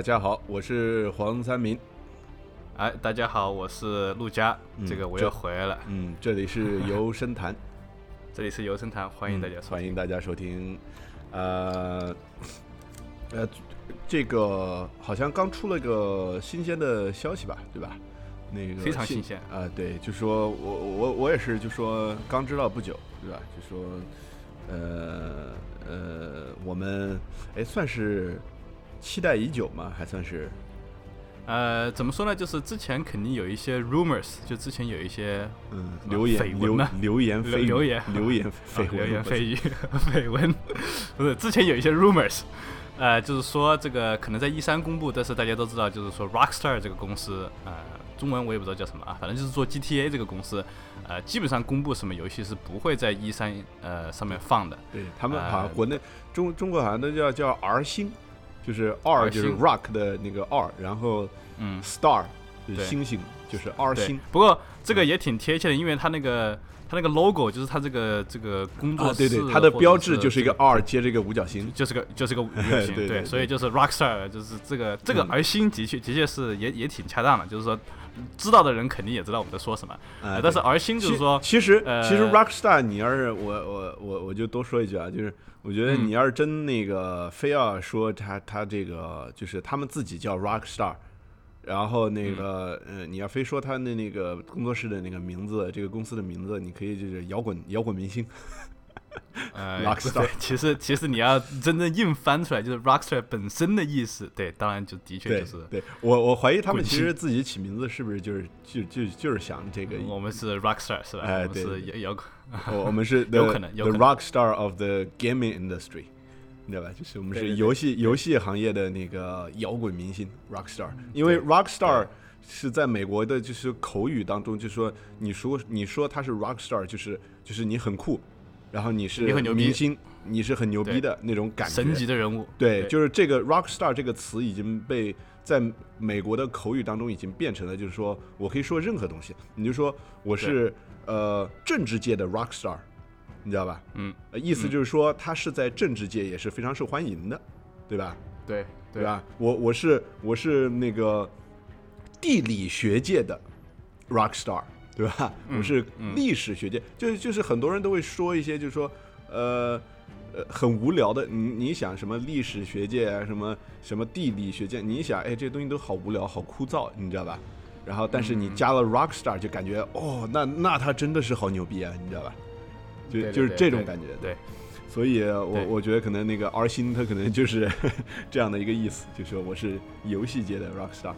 大家好，我是黄三明。哎，大家好，我是陆佳，这个我又回来了。嗯，这里是游生谈，这里是游生谈，欢迎大家，欢迎大家收听。呃，呃，这个好像刚出了个新鲜的消息吧，对吧？那个非常新鲜啊，对，就说我我我也是，就说刚知道不久，对吧？就说呃呃，我们哎算是。期待已久嘛，还算是，呃，怎么说呢？就是之前肯定有一些 rumors，就之前有一些嗯流言绯闻嘛，流言 蜚流言流言蜚流言蜚语 绯闻，不是之前有一些 rumors，呃，就是说这个可能在一三公布，但是大家都知道，就是说 Rockstar 这个公司，呃，中文我也不知道叫什么啊，反正就是做 GTA 这个公司，呃，基本上公布什么游戏是不会在一三呃上面放的。对他们好像国内中中国好像都叫叫 R 星。就是 R 就是 Rock 的那个 R，然后嗯，Star 就是星星，就是 R 星。不过这个也挺贴切的，因为它那个它那个 logo 就是它这个这个工作室，对对，它的标志就是一个 R 接着一个五角星，就是个就是个五 角星，对，所以就是 Rockstar，就是这个这个而星的确的确是也也挺恰当的，就是说知道的人肯定也知道我们在说什么。呃但是而星就是说，其实其实 Rockstar，你要是我我我我就多说一句啊，就是。我觉得你要是真那个非要说他他这个就是他们自己叫 Rockstar，然后那个呃你要非说他的那个工作室的那个名字，这个公司的名字，你可以就是摇滚摇滚明星。呃，Rockstar，其实其实你要真正硬翻出来，就是 Rockstar 本身的意思。对，当然就的确就是。对我我怀疑他们其实自己起名字是不是就是就就就是想这个。我们是 Rockstar 是吧？哎，对，摇摇滚。我我们是 有可能 the rock star of the gaming industry，你知道吧？就是我们是游戏游戏行业的那个摇滚明星 rock star。因为 rock star 是在美国的，就是口语当中，就是说你说你说他是 rock star，就是就是你很酷，然后你是明星，你是很牛逼的那种感觉，神级的人物。对，就是这个 rock star 这个词已经被在美国的口语当中已经变成了，就是说我可以说任何东西，你就说我是。呃，政治界的 rock star，你知道吧？嗯，意思就是说他是在政治界也是非常受欢迎的，对吧？对，对吧？我我是我是那个地理学界的 rock star，对吧？我是历史学界，就就是很多人都会说一些，就是说，呃呃，很无聊的。你你想什么历史学界啊，什么什么地理学界？你想，哎，这些东西都好无聊，好枯燥，你知道吧？然后，但是你加了 rock star，就感觉哦，那那他真的是好牛逼啊，你知道吧？就就是这种感觉。对，所以我我觉得可能那个 R 星他可能就是 这样的一个意思，就说我是游戏界的 rock star，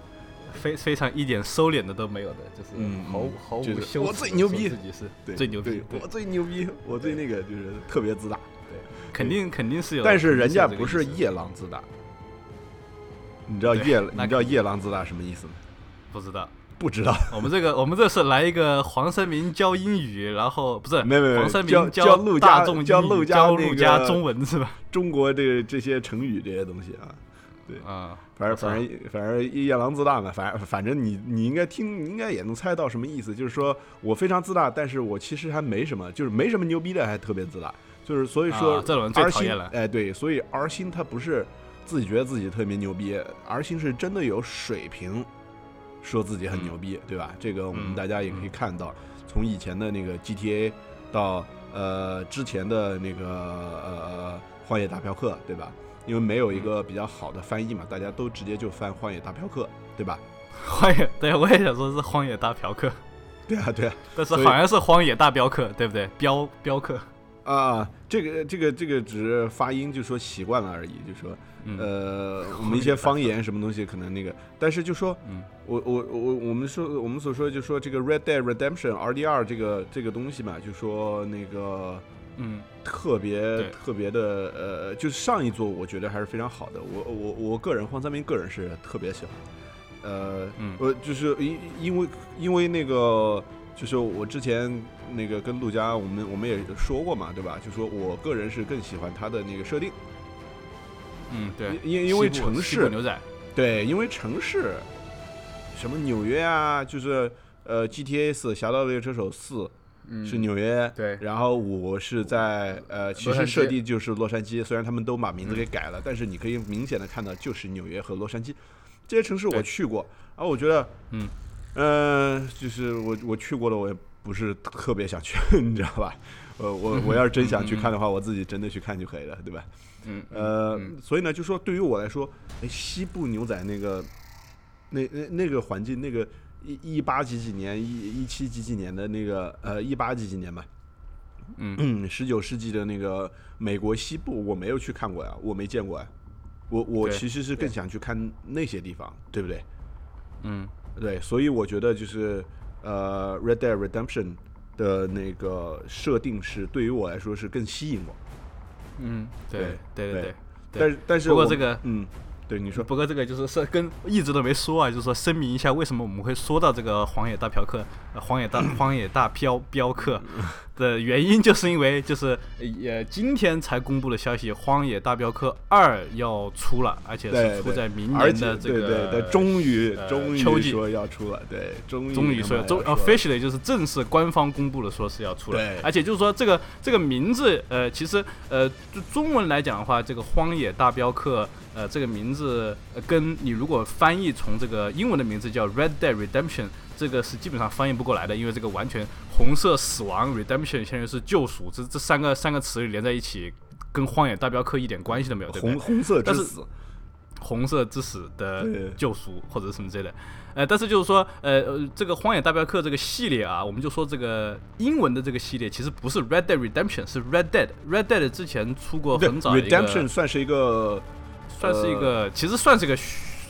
非非常一点收敛的都没有的，就是嗯，毫毫无羞耻，我最牛逼，自己是对最牛逼，我最牛逼，我最那个就是特别自大。对，肯定肯定是有，但是人家不是夜郎自大。你知道夜你知道夜郎自大什么意思吗？不知道。不知道，我们这个我们这是来一个黄生明教英语，然后不是没有没黄生明教陆家教陆家陆家中文是吧？中国这这些成语这些东西啊，对啊，反正反正反正夜郎自大嘛，反正反正你你应该听，你应该也能猜到什么意思，就是说我非常自大，但是我其实还没什么，就是没什么牛逼的，还特别自大，就是所以说这种人最讨厌了，哎对，所以儿星他不是自己觉得自己特别牛逼，儿星是真的有水平。说自己很牛逼，对吧？这个我们大家也可以看到，从以前的那个 GTA 到呃之前的那个呃荒野大镖客，对吧？因为没有一个比较好的翻译嘛，大家都直接就翻荒野大镖客，对吧？荒野，对，我也想说是荒野大镖客，对啊，对啊，但是好像是荒野大镖客，对不对？镖镖客。啊，这个这个这个只是发音，就说习惯了而已，就说，呃，我们一些方言什么东西可能那个，但是就说，我我我我们说我们所说就说这个 Red Dead Redemption RDR 这个这个东西嘛，就说那个，嗯，特别特别的，呃，就是上一座我觉得还是非常好的，我我我个人黄三明个人是特别喜欢，呃，我就是因因为因为那个。就是我之前那个跟陆家，我们我们也说过嘛，对吧？就说我个人是更喜欢他的那个设定。嗯，对，因因为城市牛仔，对，因为城市，什么纽约啊，就是呃 GTA 四、侠盗猎车手四，是纽约，对。然后五是在呃，其实设定就是洛杉矶，虽然他们都把名字给改了，但是你可以明显的看到就是纽约和洛杉矶。这些城市我去过，然后我觉得，嗯，呃，就是我我去过的，我也不是特别想去，你知道吧？呃，我我要是真想去看的话，我自己真的去看就可以了，对吧？嗯呃，嗯。所以呢，就说对于我来说，哎，西部牛仔那个那那那个环境，那个一一八几几年，一一七几几年的那个呃一八几几年吧，嗯。嗯，十九世纪的那个美国西部，我没有去看过呀，我没见过呀，我我其实是更想去看那些地方，对不对？嗯。对，所以我觉得就是呃，《Red Dead Redemption》的那个设定是对于我来说是更吸引我。嗯，对对对对。但是但是不过这个嗯，对你说，不过这个就是是跟一直都没说啊，就是说声明一下，为什么我们会说到这个荒野大嫖客、呃、荒野大荒野大镖镖 客的原因，就是因为就是也今天才公布的消息，《荒野大镖客二》要出了，而且是出在明年的这个对对对，终于呃终于说要出了，对，终于终于说要出 officially 就是正式官方公布了，说是要出了，而且就是说这个这个名字，呃，其实呃，就中文来讲的话，这个荒野大镖客，呃，这个名字、呃、跟你如果翻译从这个英文的名字叫 Red Dead Redemption，这个是基本上翻译不过来的，因为这个完全红色死亡 Redemption 相当于是救赎，这这三个三个词连在一起，跟荒野大镖客一点关系都没有，对不对红？红色之死，红色之死的救赎或者什么之类的，呃，但是就是说，呃呃，这个荒野大镖客这个系列啊，我们就说这个英文的这个系列其实不是 Red Dead Redemption，是 Red Dead。Red Dead 之前出过很早的一个，Redemption 算是一个算是一个，其实算是个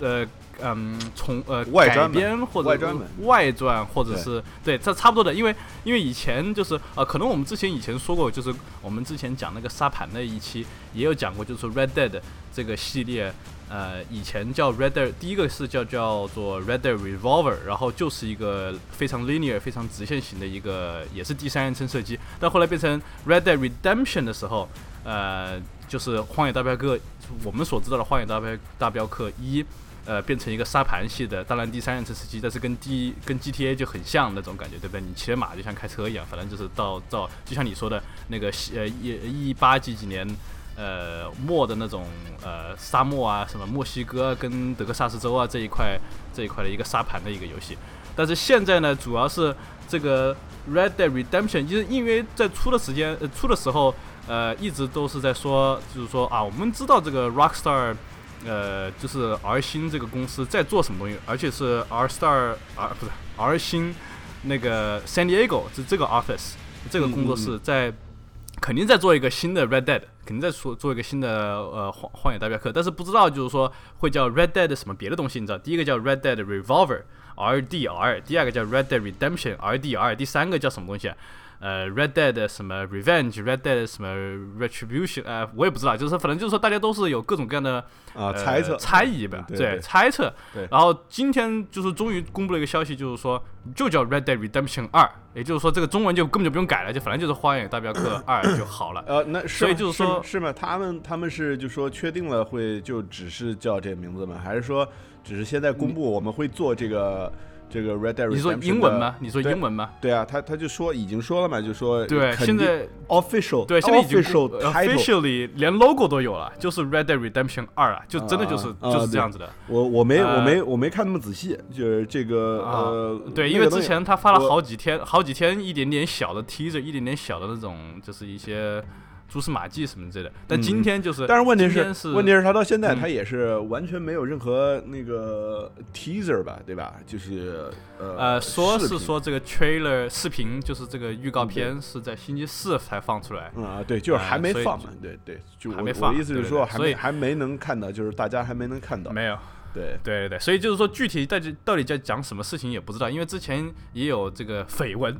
呃嗯从呃改外传吧编或者外传外传或者是对这差不多的，因为因为以前就是呃可能我们之前以前说过，就是我们之前讲那个沙盘那一期也有讲过，就是 Red Dead 这个系列。呃，以前叫 Red Dead，第一个是叫叫做 Red Dead Revolver，然后就是一个非常 linear、非常直线型的一个，也是第三人称射击。但后来变成 Red Dead Redemption 的时候，呃，就是《荒野大镖客》，我们所知道的《荒野大镖大镖客一》，呃，变成一个沙盘系的，当然第三人称射击，但是跟 D 跟 GTA 就很像那种感觉，对不对？你骑着马就像开车一样，反正就是到到，就像你说的那个呃一一八几几年。呃，末的那种呃沙漠啊，什么墨西哥跟德克萨斯州啊这一块这一块的一个沙盘的一个游戏，但是现在呢，主要是这个 Red Dead Redemption，就是因为在出的时间呃出的时候，呃一直都是在说，就是说啊，我们知道这个 Rockstar，呃，就是 R 星这个公司在做什么东西，而且是 R Star R 不是 R 星那个 San Diego 是这个 office 这个工作室在。肯定在做一个新的 Red Dead，肯定在做做一个新的呃荒荒野大镖客，但是不知道就是说会叫 Red Dead 什么别的东西，你知道？第一个叫 Red Dead Revolver RDR，第二个叫 Red Dead Redemption RDR，第三个叫什么东西啊？呃，Red Dead 什么 Revenge，Red Dead 什么 Retribution，呃，我也不知道，就是说反正就是说大家都是有各种各样的啊呃猜测猜疑吧，对对猜测。对然后今天就是终于公布了一个消息，就是说就叫 Red Dead Redemption 二，也就是说这个中文就根本就不用改了，就反正就是荒野大镖客二就好了。呃，那是所以就是说是吗？他们他们是就说确定了会就只是叫这个名字吗？还是说只是现在公布我们会做这个这个 Red Dead？你说 Redemption 的英文吗？你说英文吗？对啊，他他就说已经说了嘛，就说对，现在 official 对现在已经 official 公 title。officially 连 logo 都有了，就是 Red Dead Redemption 二啊，就真的就是就是这样子的。我我没我呃没我没看那么仔细，就是这个啊呃，对，因为之前他发了好几天，好几天一点点小的 teaser，一点点小的那种，就是一些蛛丝马迹什么之类的。但今天就是，嗯但是问题是问题是他到现在嗯他也是完全没有任何那个 teaser 吧，对吧？就是呃呃，说是说这个 trailer 视频，就是这个预告片是在星期四才放出来。嗯啊，对，就是呃还没放嘛，对对，就我还没放我的意思是说所以没还没能看到，就是大家还没能看到，没有，对，对对对，所以就是说具体到底到底在讲什么事情也不知道，因为之前也有这个绯闻，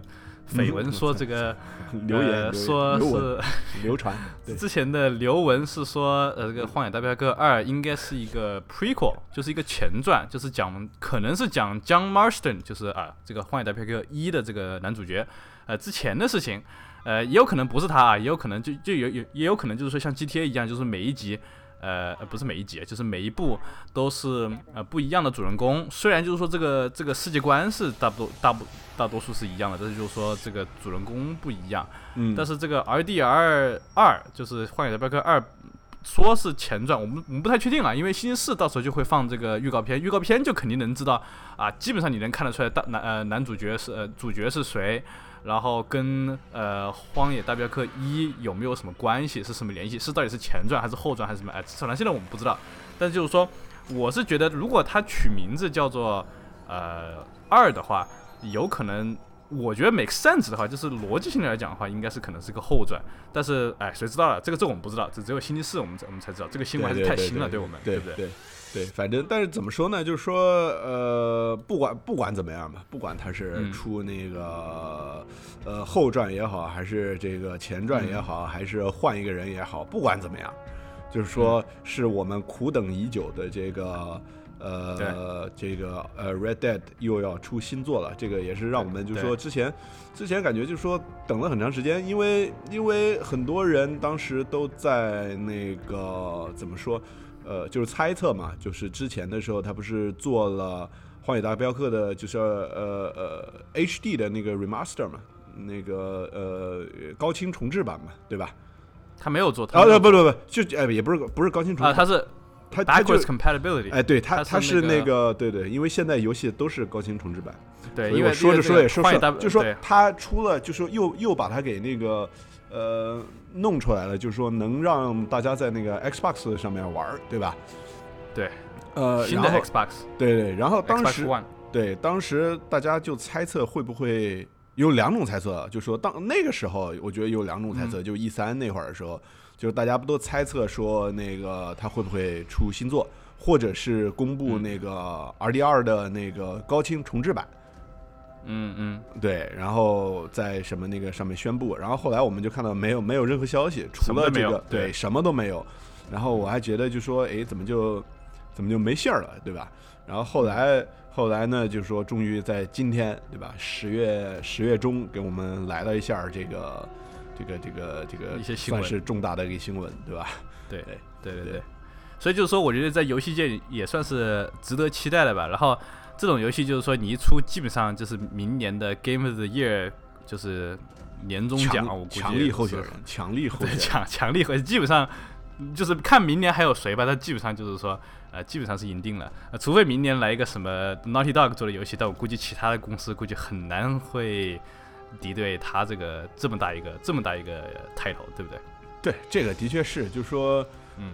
绯闻说这个 留言说是流传，之前的流文是说，呃，这个《荒野大镖客二》应该是一个 prequel，就是一个前传，就是讲可能是讲 John Marston，就是啊，这个《荒野大镖客一》的这个男主角，呃，之前的事情，呃，也有可能不是他啊，也有可能就就有有也有可能就是说像 GTA 一样，就是每一集。呃呃不是每一集，就是每一部都是呃不一样的主人公。虽然就是说这个这个世界观是大多大部大多数是一样的，但是就是说这个主人公不一样。嗯，但是这个 RDR 二就是《荒野大镖客二》，说是前传，我们我们不太确定啊，因为星期四到时候就会放这个预告片，预告片就肯定能知道啊，基本上你能看得出来大男呃男主角是呃主角是谁，然后跟呃《荒野大镖客一》有没有什么关系，是什么联系，是到底是前传还是后传还是什么？哎，反正现在我们不知道，但是就是说，我是觉得如果他取名字叫做呃二的话，有可能。我觉得 make sense 的话，就是逻辑性来讲的话，应该是可能是个后传。但是，哎，谁知道了？这个这我们不知道，这只有星期四我们我们才知道。这个新闻还是太新了，对我们，对不？对，反正但是怎么说呢？就是说，呃，不管不管怎么样吧，不管他是出那个呃后传也好，还是这个前传也好，还是换一个人也好，不管怎么样，就是说是我们苦等已久的这个。呃，这个呃，Red Dead 又要出新作了，这个也是让我们就说之前之前感觉就是说等了很长时间，因为因为很多人当时都在那个怎么说，呃，就是猜测嘛，就是之前的时候他不是做了《荒野大镖客》的，就是呃呃 HD 的那个 Remaster 嘛，那个呃高清重置版嘛，对吧？他没有做，啊不不不，就呃也不是不是高清重置，他是。它它就 compatibility，哎，对它它是那个对对，因为现在游戏都是高清重置版，对，因为说着说也说是，就说对它出了，就说又又把它给那个呃弄出来了，就是说能让大家在那个 Xbox 上面玩，对吧？对，呃，新的 Xbox，对对，然后当时对，当时大家就猜测会不会有两种猜测，就说当那个时候，我觉得有两种猜测，就 E 三那会儿的时候。就是大家不都猜测说那个他会不会出新作，或者是公布那个 RDR 的那个高清重置版？嗯嗯嗯，对，然后在什么那个上面宣布，然后后来我们就看到没有没有任何消息，除了这个对什么都没有。然后我还觉得就说，哎，怎么就怎么就没信儿了，对吧？然后后来后来呢，就是说终于在今天，对吧？十月十月中给我们来了一下这个。这个这个这个一些算是重大的一个新闻，对吧？对对对对，所以就是说，我觉得在游戏界也算是值得期待的吧。然后这种游戏就是说，你一出，基本上就是明年的 Game of the Year，就是年终奖，我估计强力候选人，强力候选人，强强力和基本上就是看明年还有谁吧。他基本上就是说，呃，基本上是赢定了。呃，除非明年来一个什么 Naughty Dog 做的游戏，但我估计其他的公司估计很难会。敌对他这个这么大一个这么大一个 title，对不对？对，这个的确是，就是说，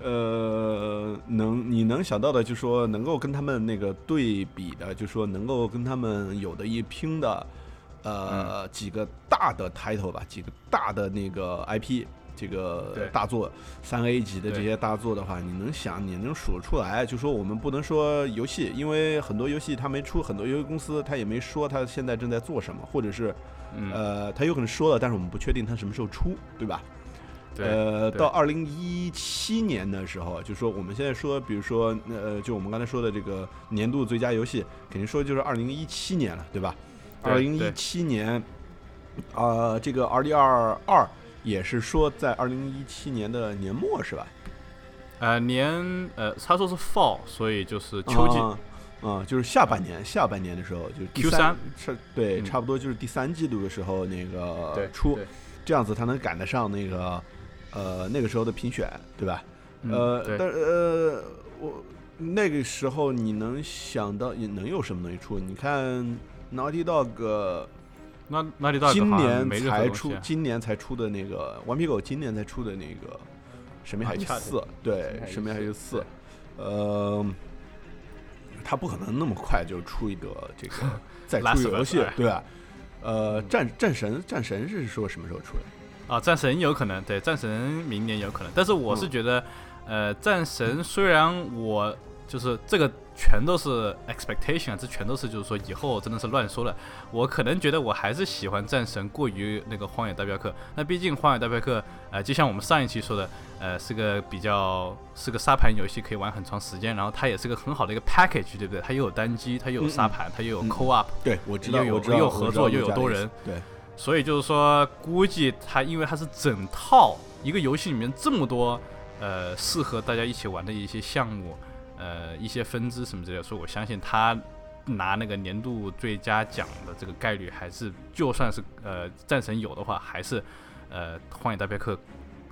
呃，能你能想到的，就是说能够跟他们那个对比的，就是说能够跟他们有的一拼的，呃，几个大的 title 吧，几个大的那个 IP，这个大作三 A 级的这些大作的话，你能想，你能数出来？就说我们不能说游戏，因为很多游戏它没出，很多游戏公司它也没说它现在正在做什么，或者是。呃，它有可能说了，但是我们不确定它什么时候出，对吧？呃，到二零一七年的时候，就说我们现在说，比如说，呃，就我们刚才说的这个年度最佳游戏，肯定说就是二零一七年了，对吧？二零一七年，啊，这个 R D R 二也是说在二零一七年的年末，是吧？呃，年，呃，他说是 Fall，所以就是秋季。啊，就是下半年，下半年的时候，就是 Q 三，是，对，差不多就是第三季度的时候那个出，这样子他能赶得上那个，呃，那个时候的评选，对吧？呃，但呃，我那个时候你能想到也能有什么东西出？你看 Naughty Dog，那 Naughty Dog 今年才出，今年才出的那个顽皮狗，今年才出的那个《神秘海域四》，对，《神秘海域四》，呃。他不可能那么快就出一个这个 再出一个游戏，对吧？呃，战战神战神是说什么时候出来？啊，战神有可能，对，战神明年有可能。但是我是觉得，呃，战神虽然我。就是这个全都是 expectation，啊这全都是就是说以后真的是乱说了。我可能觉得我还是喜欢战神过于那个荒野大镖客。那毕竟荒野大镖客，呃，就像我们上一期说的，呃，是个比较是个沙盘游戏，可以玩很长时间。然后它也是个很好的一个 package，对不对？它又有单机，它又有沙盘，它又有 co op，对我知道，又有又合作又有多人，对。所以就是说，估计它因为它是整套一个游戏里面这么多。呃适合大家一起玩的一些项目，呃一些分支什么之类的，所以我相信他拿那个年度最佳奖的这个概率还是，就算是呃战神有的话，还是呃荒野大镖客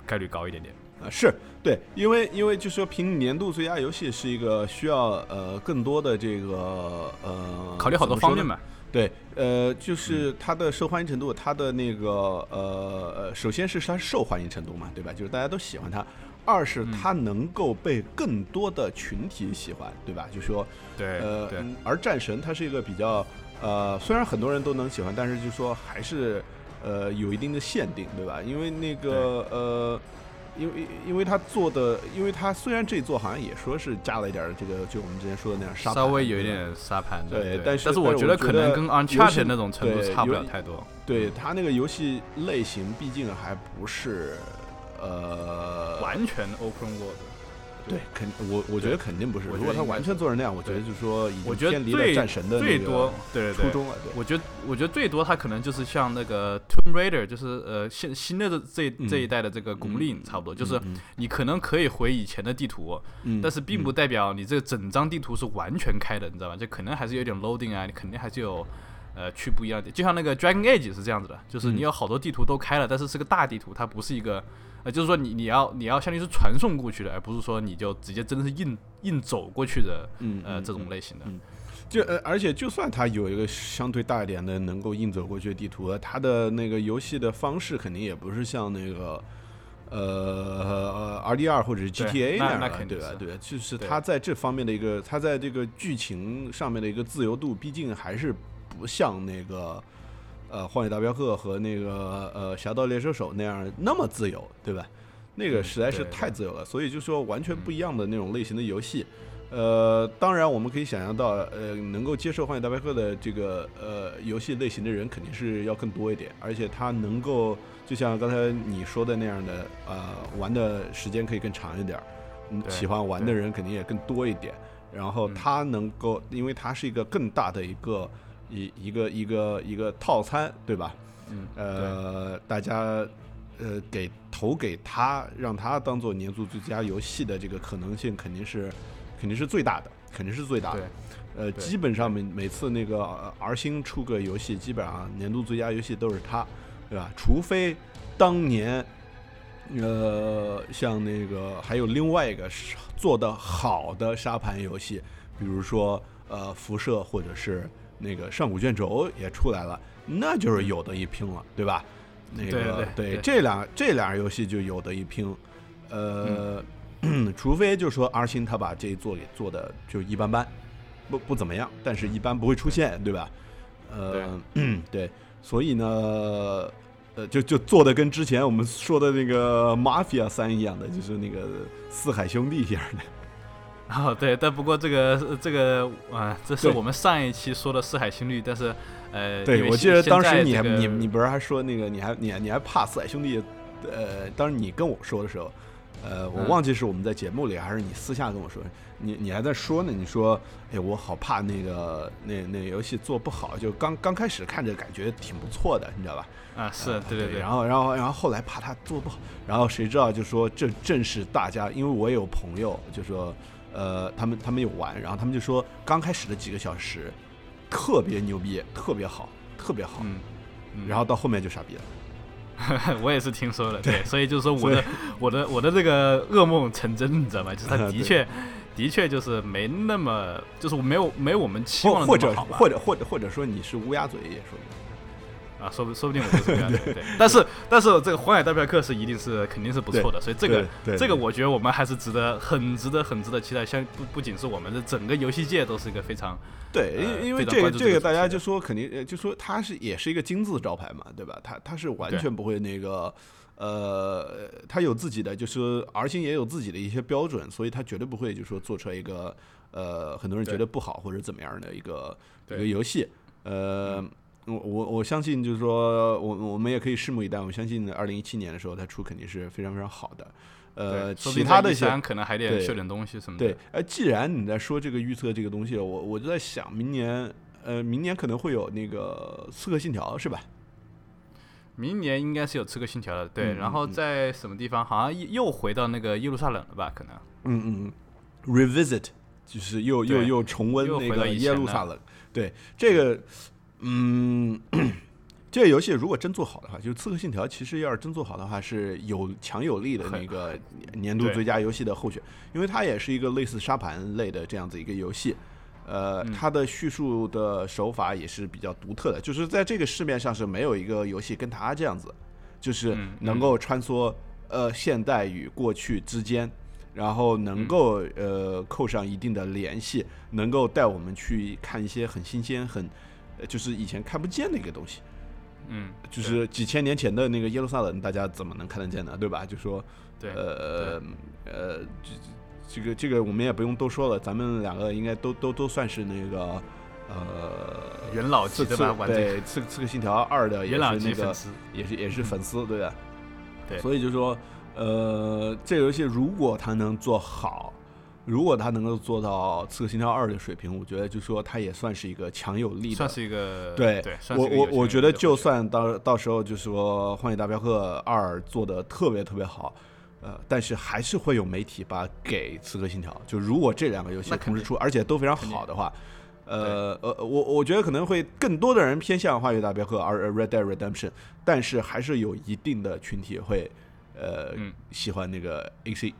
概率高一点点。啊，是对，因为因为就是说评年度最佳游戏是一个需要呃更多的这个呃考虑好多方面嘛。对，呃，就是它的受欢迎程度，它的那个呃呃，首先是它受欢迎程度嘛，对吧？就是大家都喜欢它。二是它能够被更多的群体喜欢，对吧？就说对呃而战神它是一个比较呃，虽然很多人都能喜欢，但是就说还是呃有一定的限定，对吧？因为那个呃，因为因为他做的，因为他虽然这一座好像也说是加了一点这个，就我们之前说的那样沙盘，稍微有一点沙盘的，对，对但是但是我觉觉得可能跟 Uncharted 那种程度差不了太多。对他那个游戏类型，毕竟还不是呃完全 open world。对，肯我我觉得肯定不是。如果他完全做成那样，我觉得就是说已经偏离了最战神的最多对初衷了。对，我觉得我觉得最多他可能就是像那个 Tomb Raider，就是呃现新的这这一代的这个拱令差不多，就是嗯你可能可以回以前的地图，嗯但是并不代表你这个整张地图是完全开的，你知道吧？就可能还是有点 loading 啊，你肯定还是有呃去不一样的，就像那个 Dragon Age 是这样子的，就是你嗯有好多地图都开了，但是是个大地图，它不是一个呃，就是说你你要你要相当于是传送过去的，而不是说你就直接真的是硬硬走过去的嗯呃这嗯种类型的。嗯就呃，而且就算它有一个相对大一点的能够硬走过去的地图，它的那个游戏的方式肯定也不是像那个呃 R D R 或者是 G T A 那样的，那肯定对吧？对，就是对它在这方面的一个，它在这个剧情上面的一个自由度，毕竟还是不像那个呃《荒野大镖客》和那个呃《侠盗猎车手》那样那么自由，对吧？那个嗯实在是太自由了，所以就说完全不一样的那种类型的游戏。呃，当然我们可以想象到，呃，能够接受《荒野大镖客》的这个呃游戏类型的人肯定是要更多一点，而且他能够就像刚才你说的那样的，呃，玩的时间可以更长一点儿，嗯，喜欢玩的人肯定也更多一点。然后嗯它能够，因为它是一个更大的一个一一个一个一个套餐，对吧？嗯，呃，大家呃给投给他，让他当做年度最佳游戏的这个可能性肯定是肯定是最大的，肯定是最大对的。呃，基本上每每次那个呃 R 星出个游戏，基本上年度最佳游戏都是他，对吧？除非当年。呃，像那个还有另外一个是做的好的沙盘游戏，比如说呃辐射或者是那个上古卷轴也出来了，那就是有的一拼了，对吧？那个对这两这俩游戏就有的一拼，呃，除非就说 R 星他把这一做给做的就一般般，不不怎么样，但是一般不会出现，对吧？呃，对，所以呢，呃，就就做的跟之前我们说的那个 Mafia 三一样的，就是那个四海兄弟一样的。哦，对，但不过这个这个啊、这是我们上一期说的四海心率，但是呃，对，我记得当时你还、在这个你你不是还说那个你还你还你还怕四海兄弟？呃，当时你跟我说的时候，呃，我嗯忘记是我们在节目里还是你私下跟我说，你你还在说呢，你说，哎，我好怕那个那那游戏做不好，就刚刚开始看着感觉挺不错的，你知道吧？啊，是对对对，然后然后然后后来怕他做不好，然后谁知道就说这正是大家，因为我有朋友就说，呃，他们他们有玩，然后他们就说刚开始的几个小时特别牛逼，特别好，特别好，嗯，嗯然后到后面就傻逼了。我也是听说了，对，所以就是说我的我的 我的这个噩梦成真，你知道吗？就是他 的确的确就是没那么，就是没有没有我们期望的或或者那么好或者或者或者说你是乌鸦嘴也说不定。啊，说不说不定我就是这样的，对。但是但是这个《荒野大镖客》是一定是肯定是不错的，所以这个这个我觉得我们还是值得很值得很值得期待。像不不仅是我们的整个游戏界都是一个非常对，呃因因为这个这个大家就说肯定呃就说它是也是一个金字招牌嘛，对吧？它它是完全不会那个。呃，它有自己的，就是 R 星也有自己的一些标准，所以它绝对不会就说做出来一个呃很多人觉得不好或者怎么样的一个一个游戏。呃，我我我相信就是说，我我们也可以拭目以待。我相信二零一七年的时候它出肯定是非常非常好的。呃，其他的一些可能还得对秀点东西什么的。对，呃，既然你在说这个预测这个东西，我我就在想，明年，呃，明年可能会有那个《刺客信条》是吧？明年应该是有《刺客信条》的，对。嗯然后嗯在什么地方？好像又又回到那个耶路撒冷了吧？可能。嗯嗯嗯，revisit 就是又又又重温那个耶路撒冷。对这个，嗯，这个游戏如果真做好的话，就是《刺客信条》，其实要是真做好的话，是有强有力的那个年度最佳游戏的候选，因为它也是一个类似沙盘类的这样子一个游戏。呃，嗯它的叙述的手法也是比较独特的，就是在这个市面上是没有一个游戏跟它这样子，就是嗯能够穿梭呃现代与过去之间，然后能够呃扣上一定的联系，能够带我们去看一些很新鲜、很呃就是以前看不见的一个东西。嗯，就是几千年前的那个耶路撒冷，大家怎么能看得见呢？对吧？就说对，呃呃，这这个这个我们也不用多说了，咱们两个应该都都都算是那个呃元老级的吧？对刺刺客信条二的也是那个。也是也是粉丝，对吧？对所以就说呃，这个游戏如果它能做好。如果他能够做到《刺客信条二》的水平，我觉得就说他也算是一个强有力的算是一个对对，我我我觉得，就算到到时候就是说《荒野大镖客二》做的特别特别好，呃，但是还是会有媒体把给《刺客信条》。就如果这两个游戏同时出，而且都非常好的话，呃呃，我我觉得可能会更多的人偏向《荒野大镖客》而《Red Dead Redemption》，但是还是有一定的群体会呃、嗯喜欢那个 AC。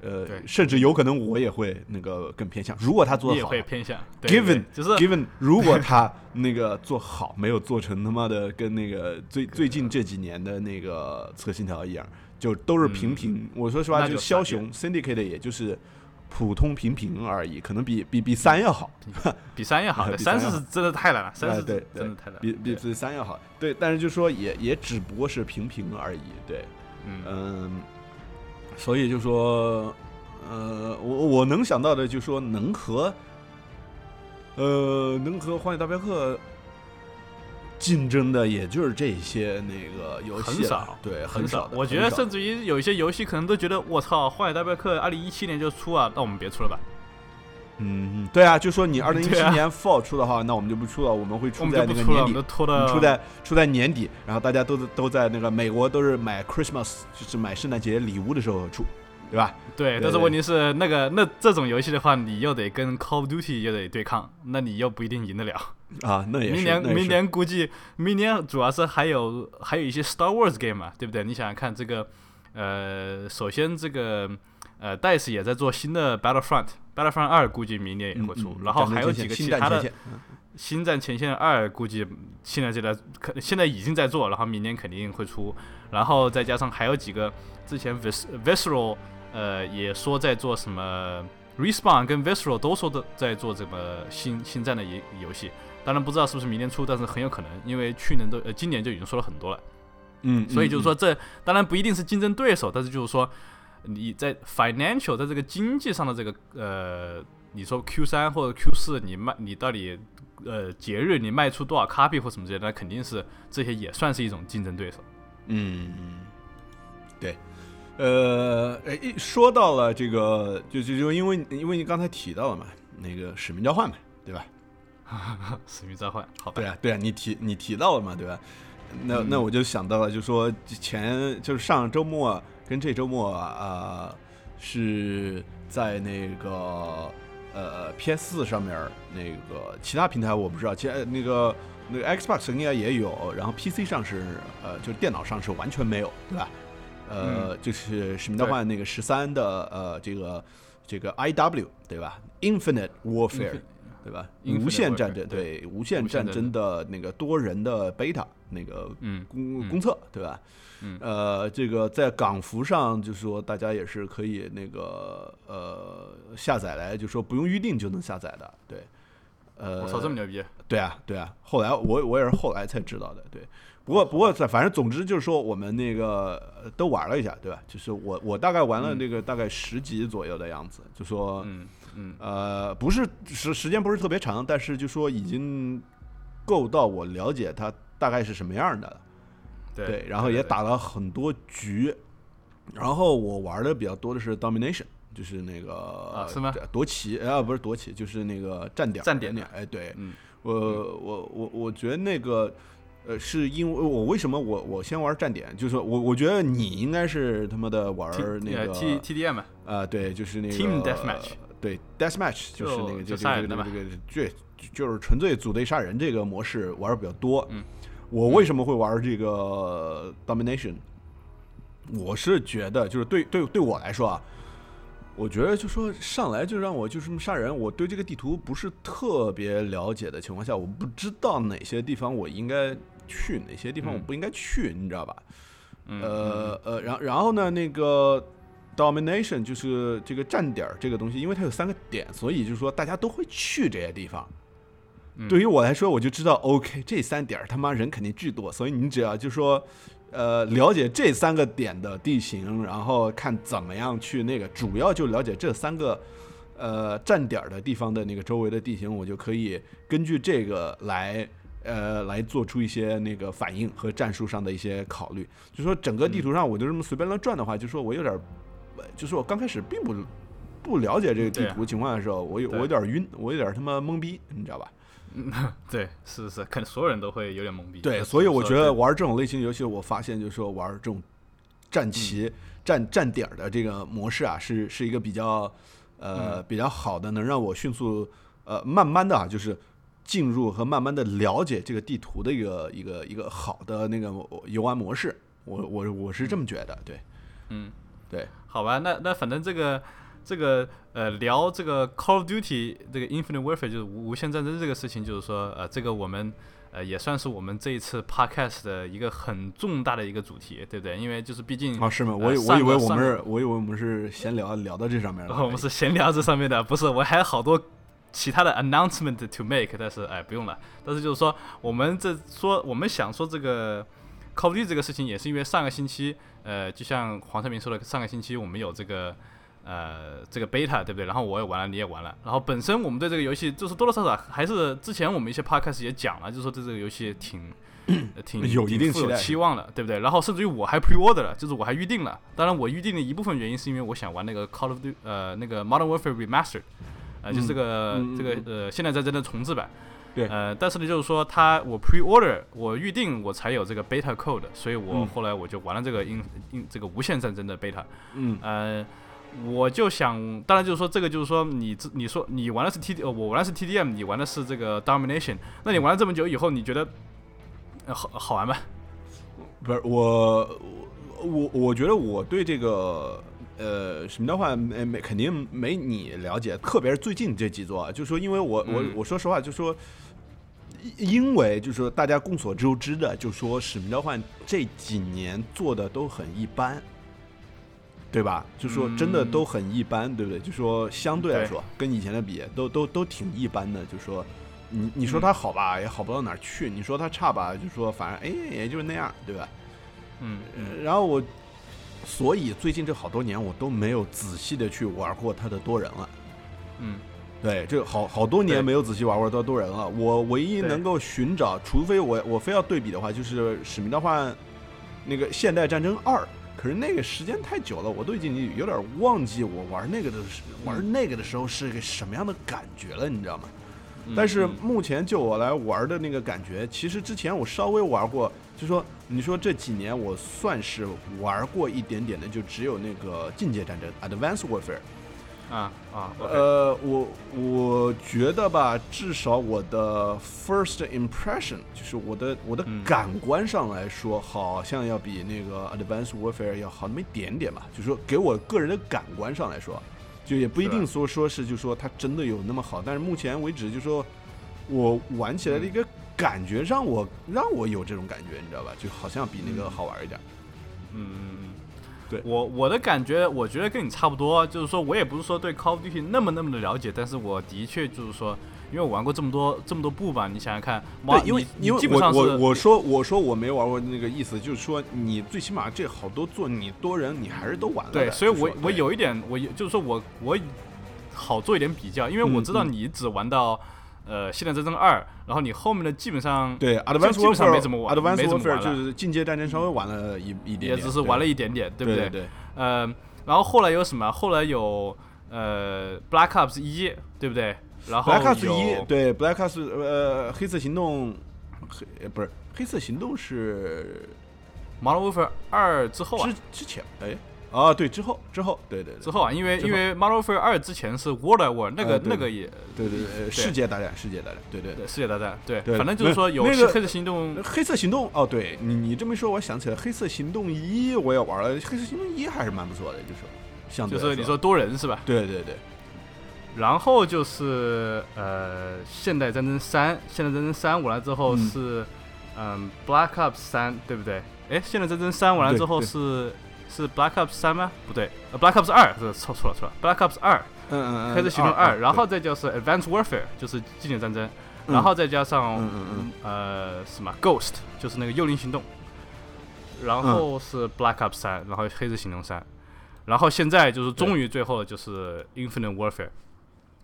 呃对，甚至有可能我也会那个更偏向。如果他做的好也，会偏向对对 Given 就是 given 如果他那个做好，没有做成他妈的跟那个最最近这几年的那个《刺客信条》一样，就都是平平。我说实话，就枭雄 Syndicate 也就是普通平平而已，可能比比比三要好，比三要好，三四是真的太难了，三是真的太难，比比对比三要好。对，但是就说也也只不过是平平而已。对，嗯嗯，所以就说，呃，我我能想到的就说能和，呃，能和《荒野大镖客》竞争的，也就是这些那个游戏了。很少对，很少的。我觉得甚至于有一些游戏可能都觉得我操，《荒野大镖客》二零一七年就出啊，那我们别出了吧，嗯，对啊，就说你二零一七年 Fall 出的话，那我们就不出了，我们会出在那个年底出在出在年底，然后大家都都在那个美国都是买 Christmas，就是买圣诞节礼物的时候出，对吧？对，但是问题是那个那这种游戏的话，你又得跟 Call of Duty 又得对抗，那你又不一定赢得了。啊，那也是。明年明年估计明年主要是还有还有一些 Star Wars game 嘛，对不对？你想想看，这个呃，首先这个呃，DICE 也在做新的 Battlefront，Battlefront 二估计明年也会出，嗯嗯然后还有几个其他的星战前线二估计现在就在可现在已经在做，然后明年肯定会出，然后再加上还有几个之前 Vis Visceral 呃也说在做什么 Respawn 跟 Visceral 都说的在做这个新星战的游游戏，当然不知道是不是明年出，但是很有可能，因为去年都呃今年就已经说了很多了，嗯，所以就是说嗯，这当然不一定是竞争对手，但是就是说你在 financial 在这个经济上的这个呃，你说 Q 三或者 Q 四，你卖你到底呃节日你卖出多少 copy 或什么之类的，那肯定是这些也算是一种竞争对手。嗯，嗯对，呃，哎，一说到了这个，就就就因为因为你刚才提到了嘛，那个使命召唤嘛，对吧？使命召唤，好吧？对啊，对啊，你提你提到了嘛，对吧？那嗯那我就想到了，就说前就是上周末跟这周末啊、是在那个呃 PS 四上面那个其他平台我不知道，其他那个那个 Xbox 应该也有，然后 PC 上是呃就是电脑上是完全没有，对吧？呃，就是使命召唤那个十三的呃这个这个 IW 对吧？Infinite Warfare。对吧无限战争，对对无限战争的那个多人的 beta 那个公公测，对吧？嗯呃，这个在港服上，就是说大家也是可以那个呃下载来，就说不用预定就能下载的，对。呃，我操，这么牛逼！对啊，对啊。后来我我也是后来才知道的，对。不过不过反正总之就是说我们那个呃都玩了一下，对吧？就是我我大概玩了嗯那个大概十集左右的样子，就说嗯嗯。呃不是时时间不是特别长，但是就说已经够到我了解他大概是什么样的了。对对，然后也打了很多局，然后我玩的比较多的是 Domination，就是那个啊是吗夺旗啊，不是夺旗，就是那个站点站点。点，哎，对。嗯。我我我我觉得那个呃，是因为我为什么我我先玩站点，就是说我我觉得你应该是他妈的玩那个 T T D M 啊，对，就是那个 Team Deathmatch，对 Deathmatch 就是那个就是那个人的嘛这个最就是纯粹组队杀人这个模式玩的比较多。嗯，我为什么会玩这个 Domination？我是觉得就是对对对我来说啊，我觉得就说上来就让我就这么杀人，我对这个地图不是特别了解的情况下，我不知道哪些地方我应该去，哪些地方我不应该去，你知道吧？嗯呃呃，然然后呢，那个 domination 就是这个站点儿这个东西，因为它有三个点，所以就是说大家都会去这些地方。对于我来说，我就知道 OK 这三点儿他妈人肯定巨多，所以你只要就说呃了解这三个点的地形，然后看怎么样去那个，主要就了解这三个呃站点儿的地方的那个周围的地形，我就可以根据这个来。呃，来做出一些那个反应和战术上的一些考虑，就说整个地图上我就这么随便乱转的话，就说我有点儿，呃就是我刚开始并不不了解这个地图情况的时候，我有我有点晕，我有点他妈懵逼，你知道吧？嗯 对，是是是，可能所有人都会有点懵逼。对，所以我觉得玩这种类型游戏，我发现就是说玩这种战旗、站站点儿的这个模式啊，是是一个比较呃比较好的，能让我迅速呃慢慢的啊，就是进入和慢慢的了解这个地图的一个一个一个好的那个游玩模式。我我我是这么觉得，对嗯，对，好吧，那那反正这个这个呃聊这个 Call of Duty 这个 Infinite Warfare 就是无无限战争这个事情，就是说呃这个我们呃也算是我们这一次 Podcast 的一个很重大的一个主题，对不对？因为就是毕竟啊是吗？呃我以我以为我们是，我以为我们是闲聊聊到这上面了。我们是闲聊这上面的，不是，我还有好多其他的 announcement to make，但是哎不用了。但是就是说，我们这说我们想说这个 Call of Duty 这个事情，也是因为上个星期，呃，就像黄成明说的，上个星期我们有这个呃这个 beta，对不对？然后我也玩了，你也玩了。然后本身我们对这个游戏就是多多少少还是之前我们一些 podcast 也讲了，就是说对这个游戏挺。呃挺有一定期待期望了，对不对？然后甚至于我还 pre order 了，就是我还预定了。当然，我预定的一部分原因是因为我想玩那个 Call of Duty 呃那个 Modern Warfare Remastered，呃就是这个、这个呃现在在在的重置版。对呃，但是呢，就是说它我 pre order 我预定我才有这个 beta code，所以我嗯后来我就玩了这个英英这个无限战争的 beta。嗯呃，我就想，当然就是说这个就是说你自你说你玩的是 T D，呃，我玩的是 T D M，你玩的是这个 Domination，那你玩了这么久以后，你觉得、呃、好好玩吗？不是我我我我觉得我对这个呃什么的话没没肯定没你了解，特别是最近这几座啊，就是说因为我我嗯我说实话，就说因因为就是说大家众所周知的，就说使命召唤这几年做的都很一般。对吧？就说真的嗯都很一般，对不对？就说相对来对说，跟以前的比，都都都挺一般的。就说你你说嗯它好吧，也好不到哪儿去；你说它差吧，就说反正哎也就是那样，对吧？嗯呃然后我，所以最近这好多年我都没有仔细的去玩过它的多人了。嗯对，这好好多年没有仔细玩过刀多人了。我唯一能够寻找，除非我我非要对比的话，就是《使命召唤》那个《现代战争二》。可是那个时间太久了，我都已经有点忘记我玩那个的时玩那个的时候是个什么样的感觉了，你知道吗？嗯但是嗯目前就我来玩的那个感觉，其实之前我稍微玩过，就说你说这几年我算是玩过一点点的，就只有那个境界战争 （Advanced Warfare）。啊啊呃，我我觉得吧，至少我的 first impression 就是我的我的嗯感官上来说，好像要比那个 Advanced Warfare 要好那么一点点吧。就是说给我个人的感官上来说，就也不一定说说是就说它真的有那么好，但是目前为止就说我玩起来的一个感觉让我让我有这种感觉，你知道吧？就好像比那个嗯好玩一点。嗯嗯嗯，对我我的感觉，我觉得跟你差不多，就是说我也不是说对 Call of Duty 那么那么的了解，但是我的确就是说，因为我玩过这么多这么多部吧，你想想看，对，因为因为基本上是我我我说我说我没玩过那个意思，就是说你最起码这好多座你多人你还是都玩了。对，所以我我有一点，我有就是说我我好做一点比较，因为我嗯知道嗯你只玩到呃《现代战争二》，然后你后面的基本上对 Advanced 基本上没怎么 Warfare 玩 Advanced 没怎么 Warfare 玩就是进阶战争稍微玩了一一点点，也只是玩了一一点点，对不对？对？对呃，然后后来有什么？后来有呃 Black Ops 一，对不对？然后，Black Ops 有一对 Black Ops 呃黑色行动黑呃不是黑色行动是 Modern Warfare 二之后啊之，之前哎啊对之后之后对对对。之后啊，因为因为 Modern Warfare 二之前是 World at War，那个、呃那个也对对对世界大战世界大战对对。对世界大战，对，对。反正就是说有那个黑色行动，黑色行动哦，对你你这么一说，我想起来黑色行动一我也玩了，黑色行动一还是蛮不错的，就是相对就是你说多人是吧？对对对，然后就是呃，现代战争三，现代战争三完了之后嗯。是嗯 Black Ops 三，对不对？哎，现代战争三完了之后是是 Black Ops 三吗？不对，呃，Black Ops 二，是错错了错了 Black Ops 二，嗯嗯嗯，黑色行动二二，然后再就是 Advanced Warfare，就是经典战争，嗯然后再加上呃什么？Ghost，就是那个幽灵行动，然后是 Black Ops 三，然后黑色行动三，然后现在就是终于最后就是 Infinite Warfare。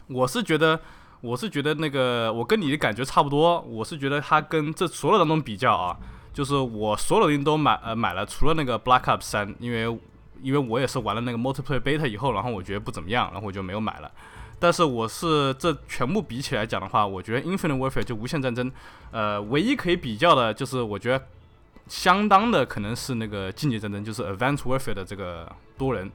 我是觉得，我是觉得那个我跟你的感觉差不多，我是觉得它跟这所有当中比较啊，就是我所有的东西都买呃买了，除了那个 Black Ops 三，因为因为我也是玩了那个 Multiplayer Beta 以后，然后我觉得不怎么样，然后我就没有买了。但是我是这全部比起来讲的话，我觉得 Infinite Warfare 就无限战争，呃，唯一可以比较的就是我觉得相当的可能是那个竞技战争，就是 Advanced Warfare 的这个多人。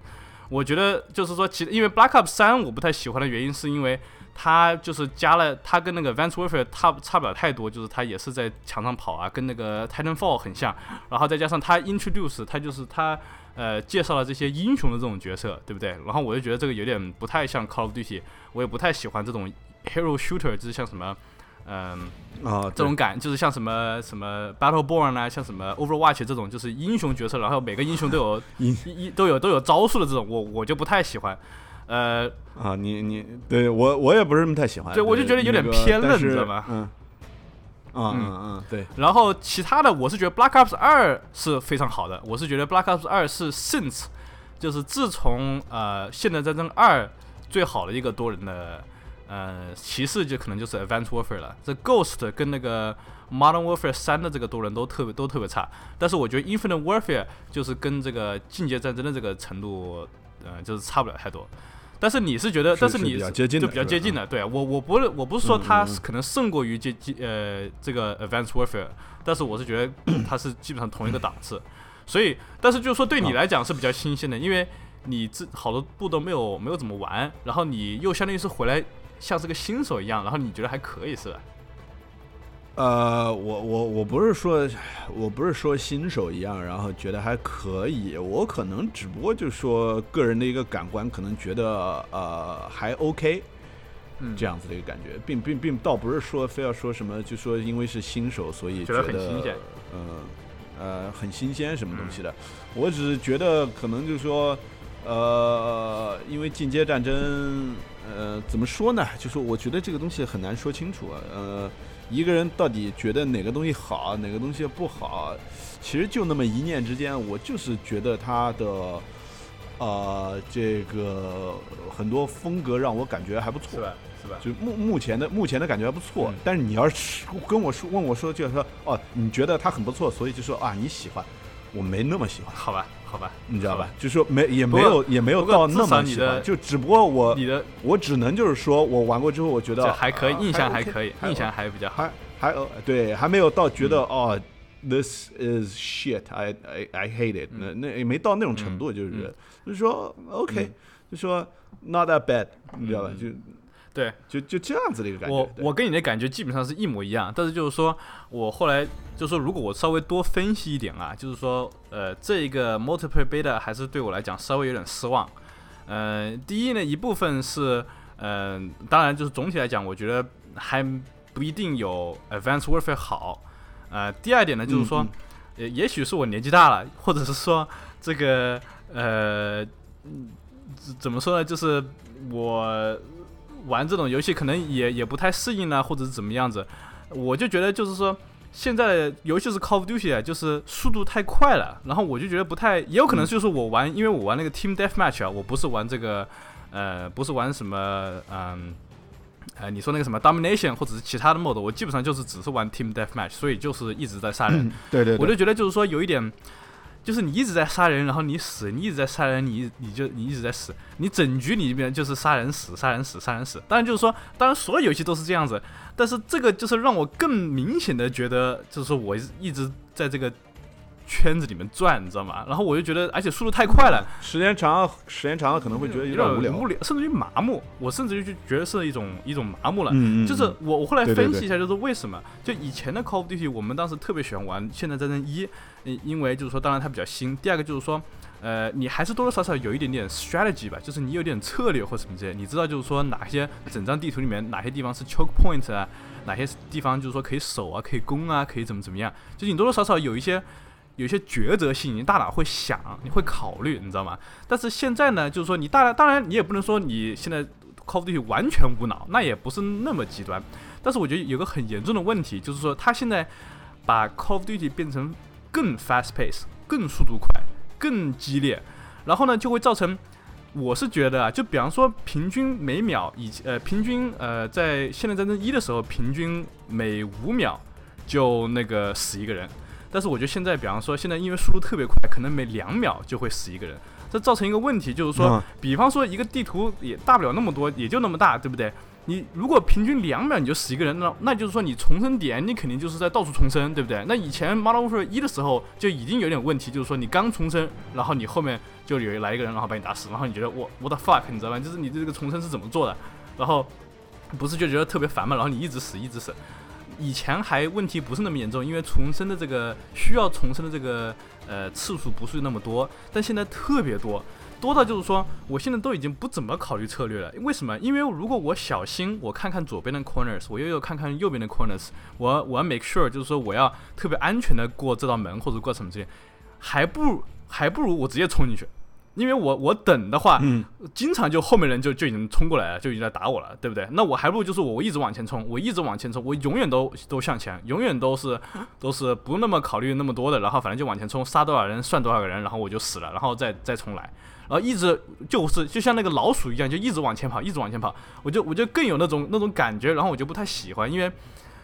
我觉得就是说，其因为 Black Ops 三我不太喜欢的原因，是因为它就是加了他跟那个 Advanced Warfare 差差不了太多，就是他也是在墙上跑啊，跟那个 Titanfall 很像，然后再加上他 introduce 他就是他呃介绍了这些英雄的这种角色，对不对？然后我就觉得这个有点不太像 Call of Duty，我也不太喜欢这种 hero shooter，就是像什么嗯。啊这种感就是像什么什么 Battleborn 啊，像什么 Overwatch 这种，就是英雄角色，然后每个英雄都有 一一都有都有招数的这种，我我就不太喜欢。呃，啊，你你对我我也不是那么太喜欢，对我就觉得有点偏了你知道吗？嗯，啊嗯。嗯对，然后其他的，我是觉得 Black Ops 二是非常好的，我是觉得 Black Ops 二是 since 就是自从呃现代战争二最好的一个多人的呃骑士就可能就是 Advanced Warfare 了，这 Ghost 跟那个 Modern Warfare 三的这个多人都特别都特别差，但是我觉得 Infinite Warfare 就是跟这个境界战争的这个程度呃就是差不了太多。但是你是觉得，是但是你是比较接近就比较接近的，对我我不是我不是说它嗯嗯。可能胜过于接接呃这个 Advanced Warfare，但是我是觉得 它是基本上同一个档次，所以但是就是说对你啊。来讲是比较新鲜的，因为你这好多部都没有没有怎么玩，然后你又相当于是回来像是个新手一样，然后你觉得还可以是吧？呃，我我我不是说，我不是说新手一样，然后觉得还可以，我可能只不过就说个人的一个感官，可能觉得呃还 OK，嗯这样子的一个感觉，并并并倒不是说非要说什么，就说因为是新手，所以觉得很新鲜呃呃很新鲜什么东西的，我只是觉得可能就是说，呃，因为进阶战争，呃，怎么说呢？就是我觉得这个东西很难说清楚啊，呃。一个人到底觉得哪个东西好，哪个东西不好，其实就那么一念之间。我就是觉得他的，呃，这个很多风格让我感觉还不错，是吧？是吧？就目目前的目前的感觉还不错。嗯但是你要是跟我说问我说，就是说哦，你觉得他很不错，所以就说啊你喜欢，我没那么喜欢，好吧，好吧，你知道吧？就说没也没有也没有到那少你的么喜欢，就只不过我你的我只能就是说我玩过之后，我觉得这还可以，啊印象还可以，印象还比较好。还还呃对，还没有到觉嗯得、哦，this is shit，I I I hate it，、那那也没到那种程度，就是、嗯就是说 OK，、就说 not that bad，你知道吧？就对，就就这样子的一个感觉。我我跟你的感觉基本上是一模一样，但是就是说我后来就是说，如果我稍微多分析一点啊，就是说，呃，这一个 multiplayer beta 还是对我来讲稍微有点失望。呃，第一呢，一部分是，呃，当然就是总体来讲，我觉得还不一定有 Advanced Warfare 好。呃，第二点呢，就是说嗯，呃，也许是我年纪大了，或者是说这个呃，怎么说呢？就是我玩这种游戏可能也也不太适应啊，或者是怎么样子。我就觉得就是说，现在尤其是 Call of Duty 啊，就是速度太快了，然后我就觉得不太，也有可能就是我玩，因为我玩那个 Team Deathmatch 啊，我不是玩这个，呃，不是玩什么，嗯。呃，你说那个什么 Domination 或者是其他的 mode，我基本上就是只是玩 Team Deathmatch，所以就是一直在杀人。对对对，我就觉得就是说有一点，就是你一直在杀人，然后你死，你一直在杀人，你你就你一直在死，你整局里面就是杀人死，杀人死，杀人死。当然就是说，当然所有游戏都是这样子，但是这个就是让我更明显的觉得，就是说我一直在这个。圈子里面转，你知道吗？然后我就觉得，而且速度太快了，时间长，了，时间长了可能会觉得有点无聊，无聊，甚至于麻木。我甚至于就觉得是一种一种麻木了。嗯嗯。就是我我后来分析一下，就是为什么？就以前的 Call of Duty，我们当时特别喜欢玩《现代战争一》，因为就是说，当然它比较新。第二个就是说，呃，你还是多多少少有一点点 strategy 吧，就是你有点策略或什么之类，你知道就是说哪些整张地图里面哪些地方是 choke point 啊，哪些地方就是说可以守啊，可以攻啊，可以怎么怎么样，就是你多多少少有一些。有些抉择性，你大脑会想，你会考虑，你知道吗？但是现在呢，就是说你大，当然你也不能说你现在 Call of Duty 完全无脑，那也不是那么极端。但是我觉得有个很严重的问题，就是说他现在把 Call of Duty 变成更 fast pace，更速度快，更激烈，然后呢就会造成，我是觉得啊，就比方说平均每秒以呃平均呃在现代战争一的时候，平均每五秒就那个死一个人。但是我觉得现在，比方说现在因为速度特别快，可能每两秒就会死一个人，这造成一个问题，就是说，比方说一个地图也大不了那么多，也就那么大，对不对？你如果平均两秒你就死一个人，那那就是说你重生点你肯定就是在到处重生，对不对？那以前 Modern Warfare 一的时候就已经有点问题，就是说你刚重生，然后你后面就有来一个人，然后把你打死，然后你觉得我我的 fuck，你知道吗？就是你这个重生是怎么做的？然后不是就觉得特别烦嘛？然后你一直死，一直死。以前还问题不是那么严重，因为重生的这个需要重生的这个呃次数不是那么多，但现在特别多，多到就是说，我现在都已经不怎么考虑策略了。为什么？因为如果我小心，我看看左边的 corners，我又要看看右边的 corners，我我要 make sure，就是说我要特别安全的过这道门或者过什么这些，还不如还不如我直接冲进去。因为我我等的话，嗯，经常就后面人就就已经冲过来了，就已经在打我了，对不对？那我还不如就是我我一直往前冲，我一直往前冲，我永远都都向前，永远都是都是不那么考虑那么多的，然后反正就往前冲，杀多少人算多少个人，然后我就死了，然后再再重来，然后一直就是就像那个老鼠一样，就一直往前跑，一直往前跑，我就我就更有那种那种感觉，然后我就不太喜欢，因为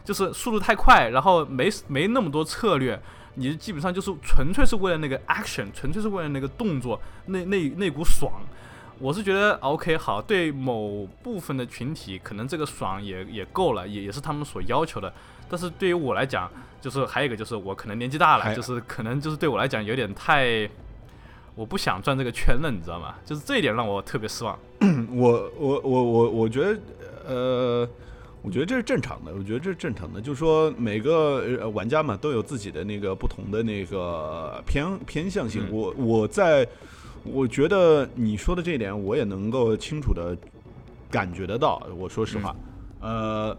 就是速度太快，然后没没那么多策略。你基本上就是纯粹是为了那个 action，纯粹是为了那个动作，那那那股爽。我是觉得 OK 好，对某部分的群体，可能这个爽也也够了，也也是他们所要求的。但是对于我来讲，就是还有一个就是我可能年纪大了，就是可能就是对我来讲有点太，我不想转这个圈了，你知道吗？就是这一点让我特别失望。我我我我我觉得呃。我觉得这是正常的，我觉得这是正常的，就是说每个玩家嘛都有自己的那个不同的那个偏偏向性。我我在我觉得你说的这一点，我也能够清楚的感觉得到。我说实话，呃，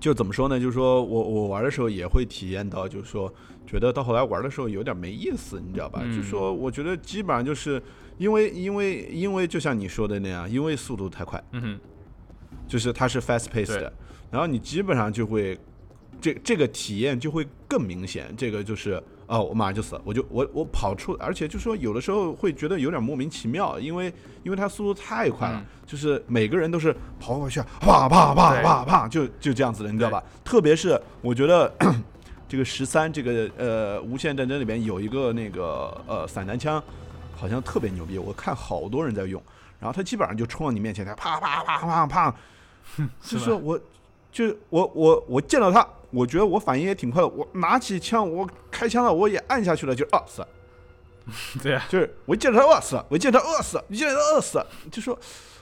就怎么说呢？就是说我我玩的时候也会体验到，就是说觉得到后来玩的时候有点没意思，你知道吧？就是说我觉得基本上就是因为因为因为就像你说的那样，因为速度太快。嗯哼。就是它是 fast pace 的，然后你基本上就会，这这个体验就会更明显。这个就是哦，我马上就死了，我就我我跑出，而且就说有的时候会觉得有点莫名其妙，因为因为他速度太快了，就是每个人都是跑过去，啪啪啪啪啪，就就这样子的，你知道吧？特别是我觉得这个十三这个呃无限战争里边有一个那个呃散弹枪，好像特别牛逼，我看好多人在用，然后他基本上就冲到你面前，他啪啪啪啪啪。就是我，就我我我见到他，我觉得我反应也挺快的。我拿起枪，我开枪了，我也按下去了，就饿死。对呀，就是我见到他饿死，我见到他饿死，你见到他饿死，就说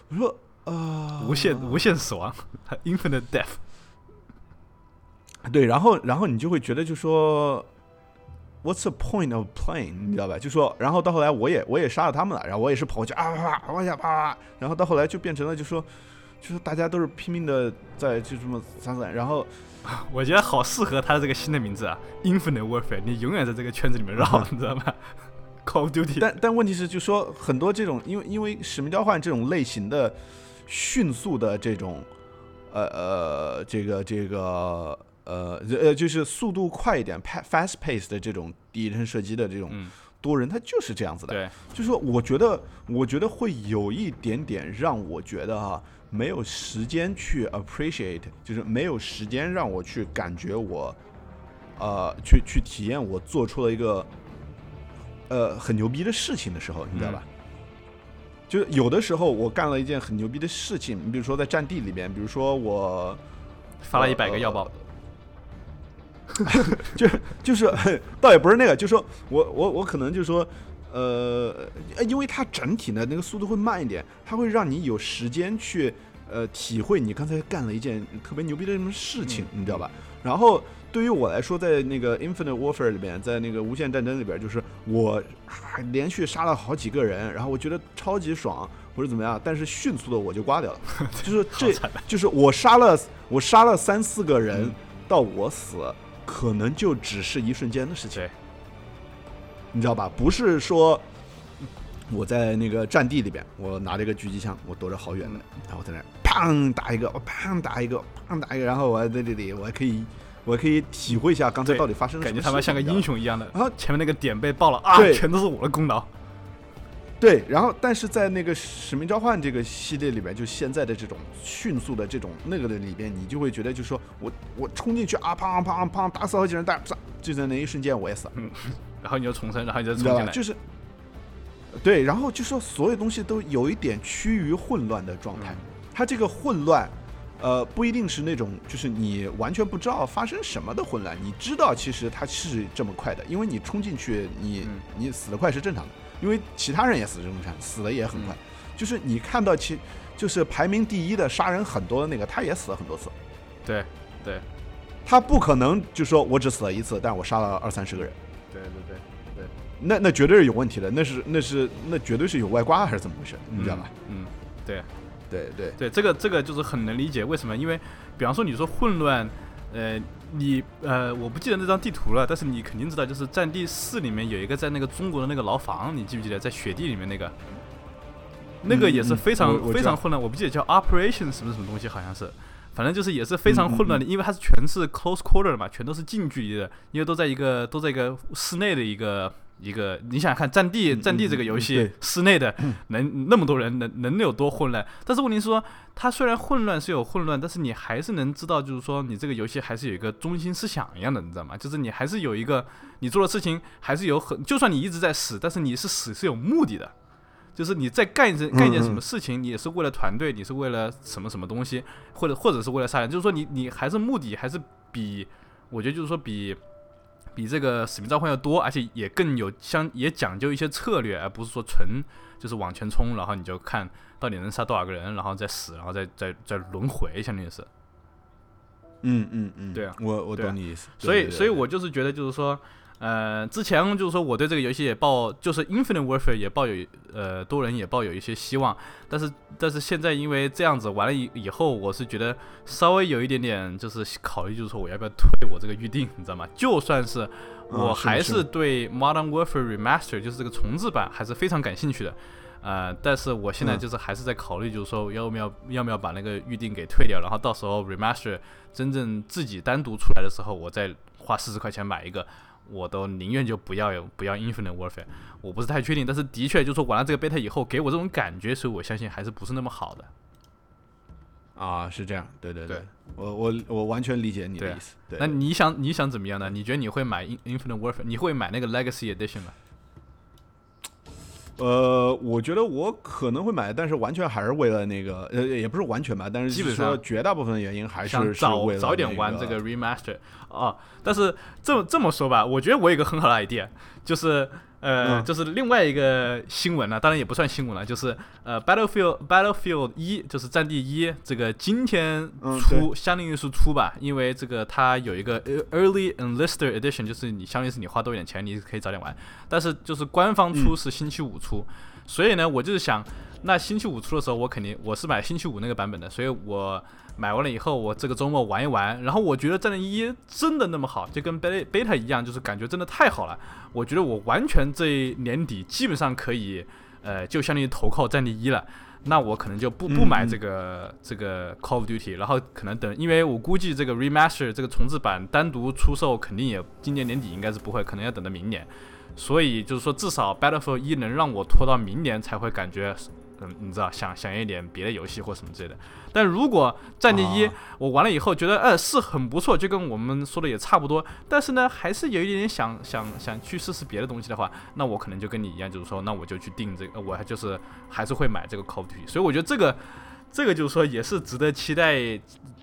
我说啊，无限无限死亡，infinite death。对，然后然后你就会觉得就说，What's the point of playing？你知道吧？就说，然后到后来我也我也杀了他们了，然后我也是跑过去啊啪啪往下啪，然后到后来就变成了就说。就是大家都是拼命的在就这么散散，然后 我觉得好适合他的这个新的名字啊，Infinite Warfare，你永远在这个圈子里面绕，你知道吗？Call of Duty。但但问题是，就说很多这种，因为因为使命召唤这种类型的迅速的这种，呃呃，这个这个呃呃，就是速度快一点，fast pace 的这种第一人射击的这种多人，他就是这样子的。对，就是说，我觉得我觉得会有一点点让我觉得哈。没有时间去 appreciate，就是没有时间让我去感觉我，呃，去去体验我做出了一个呃很牛逼的事情的时候，你知道吧？就是有的时候我干了一件很牛逼的事情，你比如说在战地里边，比如说我发了一百个药包，就是就是 倒也不是那个，就是说我我我可能就是说。呃，因为它整体呢那个速度会慢一点，它会让你有时间去呃体会你刚才干了一件特别牛逼的什么事情，你知道吧？然后对于我来说，在那个 Infinite Warfare 里边，在那个无限战争里边，就是我连续杀了好几个人，然后我觉得超级爽或者怎么样，但是迅速的我就挂掉了，就是这就是我杀了我杀了三四个人到我死，可能就只是一瞬间的事情。你知道吧？不是说我在那个战地里边，我拿着一个狙击枪，我躲着好远的，然后在那砰打一个，我砰打一个，砰打一个，然后我在这里，我还可以，我还可以体会一下刚才到底发生了什么，感觉他妈像个英雄一样的。然后前面那个点被爆了啊，全都是我的功劳。对，然后但是在那个使命召唤这个系列里边，就现在的这种迅速的这种那个的里边，你就会觉得，就是说我我冲进去啊，砰砰砰打死好几人，但就在那一瞬间我也死了。然后你就重生，然后你就冲进来，就是对，然后就说所有东西都有一点趋于混乱的状态。它这个混乱，呃，不一定是那种就是你完全不知道发生什么的混乱。你知道，其实它是这么快的，因为你冲进去，你你死得快是正常的，因为其他人也死得正常，死的也很快。就是你看到其就是排名第一的杀人很多的那个，他也死了很多次。对对，他不可能就说我只死了一次，但我杀了二三十个人。对对对对，那那绝对是有问题的，那是那是那绝对是有外挂还是怎么回事？你知道吧？嗯，对，对对对，这个这个就是很能理解为什么，因为比方说你说混乱，呃，你呃，我不记得那张地图了，但是你肯定知道，就是战地四里面有一个在那个中国的那个牢房，你记不记得在雪地里面那个？那个也是非常非常混乱，我不记得叫 Operation 什么什么东西，好像是。反正就是也是非常混乱的，因为它是全是 close quarter 的嘛，全都是近距离的，因为都在一个都在一个室内的一个一个，你想想看，战地战地这个游戏室内的能那么多人，能能有多混乱？但是问题是说，它虽然混乱是有混乱，但是你还是能知道，就是说你这个游戏还是有一个中心思想一样的，你知道吗？就是你还是有一个你做的事情还是有很，就算你一直在死，但是你是死是有目的的。就是你在干一件干一件什么事情，你也是为了团队，你是为了什么什么东西，或者或者是为了杀人，就是说你你还是目的还是比我觉得就是说比比这个使命召唤要多，而且也更有相也讲究一些策略，而不是说纯就是往前冲，然后你就看到底能杀多少个人，然后再死，然后再再再轮回，相当于是。嗯嗯嗯，对啊，我我懂你意思。所以所以我就是觉得就是说。呃，之前就是说我对这个游戏也抱，就是 Infinite Warfare 也抱有，呃，多人也抱有一些希望，但是但是现在因为这样子完了以以后，我是觉得稍微有一点点就是考虑，就是说我要不要退我这个预定，你知道吗？就算是我还是对 Modern Warfare Remaster 就是这个重置版还是非常感兴趣的，呃，但是我现在就是还是在考虑，就是说要不要要不要把那个预定给退掉，然后到时候 Remaster 真正自己单独出来的时候，我再花四十块钱买一个。我都宁愿就不要有不要 Infinite Warfare，我不是太确定，但是的确就是说玩了这个 beta 以后，给我这种感觉，所以我相信还是不是那么好的。啊，是这样，对对对，我我我完全理解你的意思。对，那你想你想怎么样呢？你觉得你会买 Infinite Warfare？你会买那个 Legacy Edition 吗？呃，我觉得我可能会买，但是完全还是为了那个，呃，也不是完全吧，但是基本上绝大部分的原因还是早早点玩这个 remaster 啊。但是这么这么说吧，我觉得我有个很好的 idea，就是。呃，就是另外一个新闻呢，当然也不算新闻了，就是呃，Battlefield Battlefield 一就是战地一，这个今天出，相当于是出吧，因为这个它有一个 Early Enlister Edition，就是你相当于是你花多一点钱，你可以早点玩，但是就是官方出是星期五出，所以呢，我就是想，那星期五出的时候，我肯定我是买星期五那个版本的，所以我。买完了以后，我这个周末玩一玩，然后我觉得战地一真的那么好，就跟 beta beta 一样，就是感觉真的太好了。我觉得我完全这年底基本上可以，呃，就相当于投靠战地一了。那我可能就不不买这个这个 Call of Duty，然后可能等，因为我估计这个 remaster 这个重置版单独出售肯定也今年年底应该是不会，可能要等到明年。所以就是说，至少 Battlefield 一能让我拖到明年才会感觉嗯，你知道想想一点别的游戏或什么之类的。但如果战地一我玩了以后觉得，呃，是很不错，就跟我们说的也差不多，但是呢，还是有一点点想想想去试试别的东西的话，那我可能就跟你一样，就是说，那我就去定这个，我还就是还是会买这个 Call of Duty。所以我觉得这个这个就是说也是值得期待，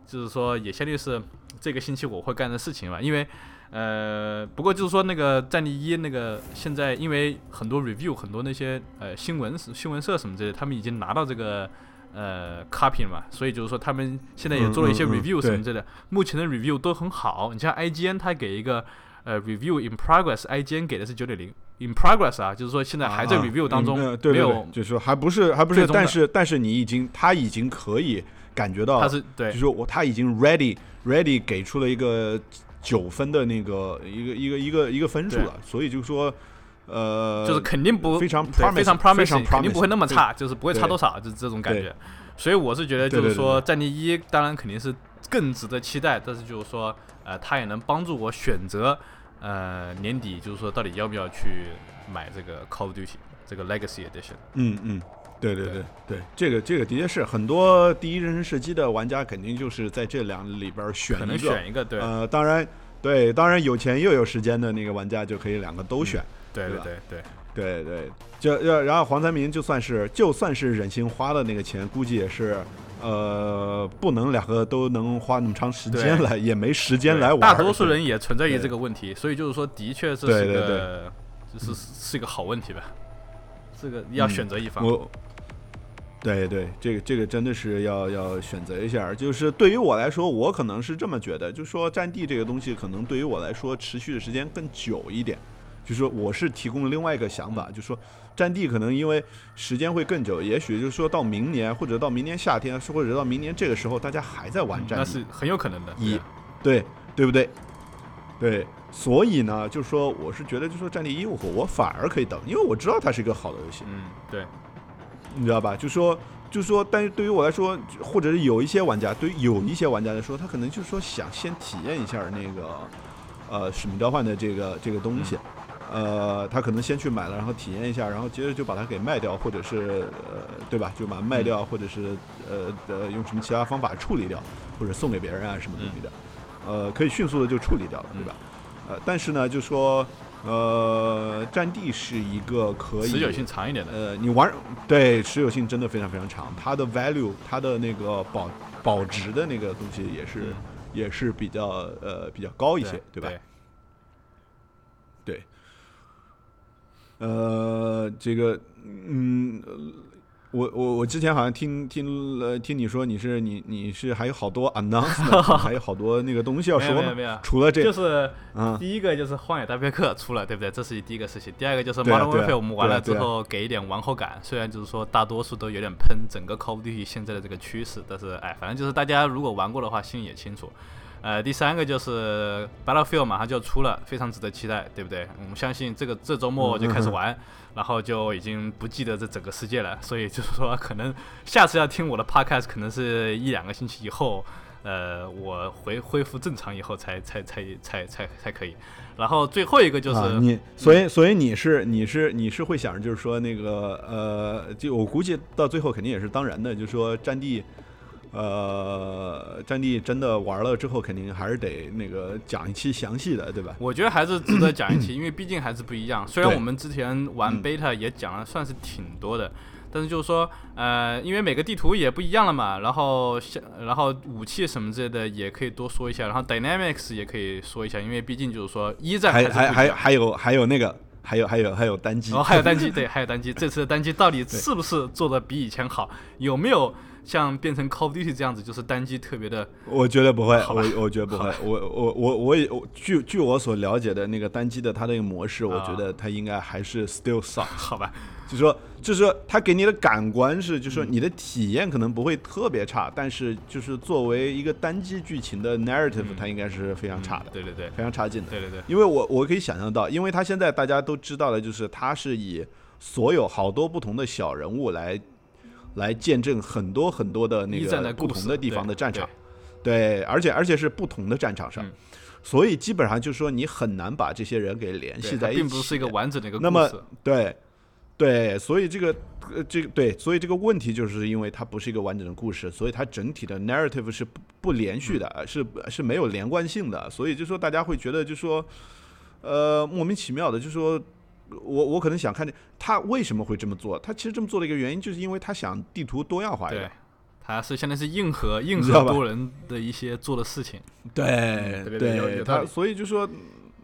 就是说也相当于是这个星期我会干的事情吧，因为。呃，不过就是说那个战地一那个现在因为很多 review 很多那些呃新闻新闻社什么之类，他们已经拿到这个呃 copy 了嘛，所以就是说他们现在也做了一些 review 什么之类的，目前的 review 都很好。你像 IGN 它给一个呃 review in progress，IGN 给的是九点零 in progress 啊，就是说现在还在 review 当中，没有，就是说还不是还不是，但是但是你已经他已经可以感觉到，他是对，就是说我他已经 ready ready 给出了一个。九分的那个一个一个一个一个分数了，所以就是说，呃，就是肯定不非常非常 promising，肯定不会那么差，就是不会差多少，就这种感觉。所以我是觉得，就是说，战地一当然肯定是更值得期待，但是就是说，呃，它也能帮助我选择，呃，年底就是说到底要不要去买这个 Call of Duty 这个 Legacy Edition。嗯嗯。对对对对，这个这个的确是很多第一人称射击的玩家肯定就是在这两里边选一个，选一个，对，呃，当然，对，当然有钱又有时间的那个玩家就可以两个都选，对对对对对对，就要然后黄三明就算是就算是忍心花的那个钱，估计也是呃不能两个都能花那么长时间来，也没时间来玩。大多数人也存在于这个问题，所以就是说，的确这是个就是是一个好问题吧，这个要选择一方。对对，这个这个真的是要要选择一下。就是对于我来说，我可能是这么觉得，就是说战地这个东西，可能对于我来说持续的时间更久一点。就是说，我是提供了另外一个想法，就是说战地可能因为时间会更久，也许就是说到明年或者到明年夏天，或者到明年这个时候，大家还在玩战地，那是很有可能的。一，对对不对？对，所以呢，就是说，我是觉得，就是说战地一，我我反而可以等，因为我知道它是一个好的游戏。嗯，对。你知道吧？就说，就说，但是对于我来说，或者是有一些玩家，对于有一些玩家来说，他可能就是说想先体验一下那个，呃，使命召唤的这个这个东西，呃，他可能先去买了，然后体验一下，然后接着就把它给卖掉，或者是呃，对吧？就把它卖掉，或者是呃呃，用什么其他方法处理掉，或者送给别人啊什么东西的，呃，可以迅速的就处理掉了，对吧？呃，但是呢，就说。呃，战地是一个可以持久性长一点的。呃，你玩对持久性真的非常非常长，它的 value，它的那个保保值的那个东西也是也是比较呃比较高一些，对吧？对。呃，这个嗯。我我我之前好像听听了听你说你是你你是还有好多 announcement，还有好多那个东西要说吗？除了这，就是第一个就是荒野大镖客出了，对不对？这是第一个事情。第二个就是 Modern Warfare，我们玩了之后给一点玩后感。虽然就是说大多数都有点喷整个 Call of Duty 现在的这个趋势，但是哎，反正就是大家如果玩过的话，心里也清楚。呃，第三个就是 Battlefield 马上就要出了，非常值得期待，对不对？我们相信这个这周末就开始玩。然后就已经不记得这整个世界了，所以就是说，可能下次要听我的 podcast，可能是一两个星期以后，呃，我回恢复正常以后才才才才才才可以。然后最后一个就是你，所以所以你是你是你是会想着就是说那个呃，就我估计到最后肯定也是当然的，就是说战地。呃，战地真的玩了之后，肯定还是得那个讲一期详细的，对吧？我觉得还是值得讲一期，因为毕竟还是不一样。虽然我们之前玩 beta 也讲了，算是挺多的，但是就是说，呃，因为每个地图也不一样了嘛，然后像然后武器什么之类的也可以多说一下，然后 dynamics 也可以说一下，因为毕竟就是说一战还还还还有还有那个还有还有还有单机，哦，还有单机，对，还有单机，这次的单机到底是不是做的比以前好？有没有？像变成 Call of Duty 这样子，就是单机特别的。我觉得不会，我我觉得不会。我我我我也据据我所了解的那个单机的它那个模式，我觉得它应该还是 still suck。好吧，就是说，就是说，它给你的感官是，就是说你的体验可能不会特别差，但是就是作为一个单机剧情的 narrative，它应该是非常差的。对对对，非常差劲的。对对对，因为我我可以想象到，因为它现在大家都知道的，就是它是以所有好多不同的小人物来。来见证很多很多的那个不同的地方的战场，对，而且而且是不同的战场上，所以基本上就是说你很难把这些人给联系在一起，并不是一个完整的一个。那么对对，所以这个呃，这个对，所以这个问题就是因为它不是一个完整的故事，所以它整体的 narrative 是不不连续的，是是没有连贯性的，所以就说大家会觉得就说，呃，莫名其妙的，就说我我可能想看见他为什么会这么做，他其实这么做的一个原因就是因为他想地图多样化一对点，，他是相当于是硬核硬核多人的一些做的事情。对嗯对他所以就说，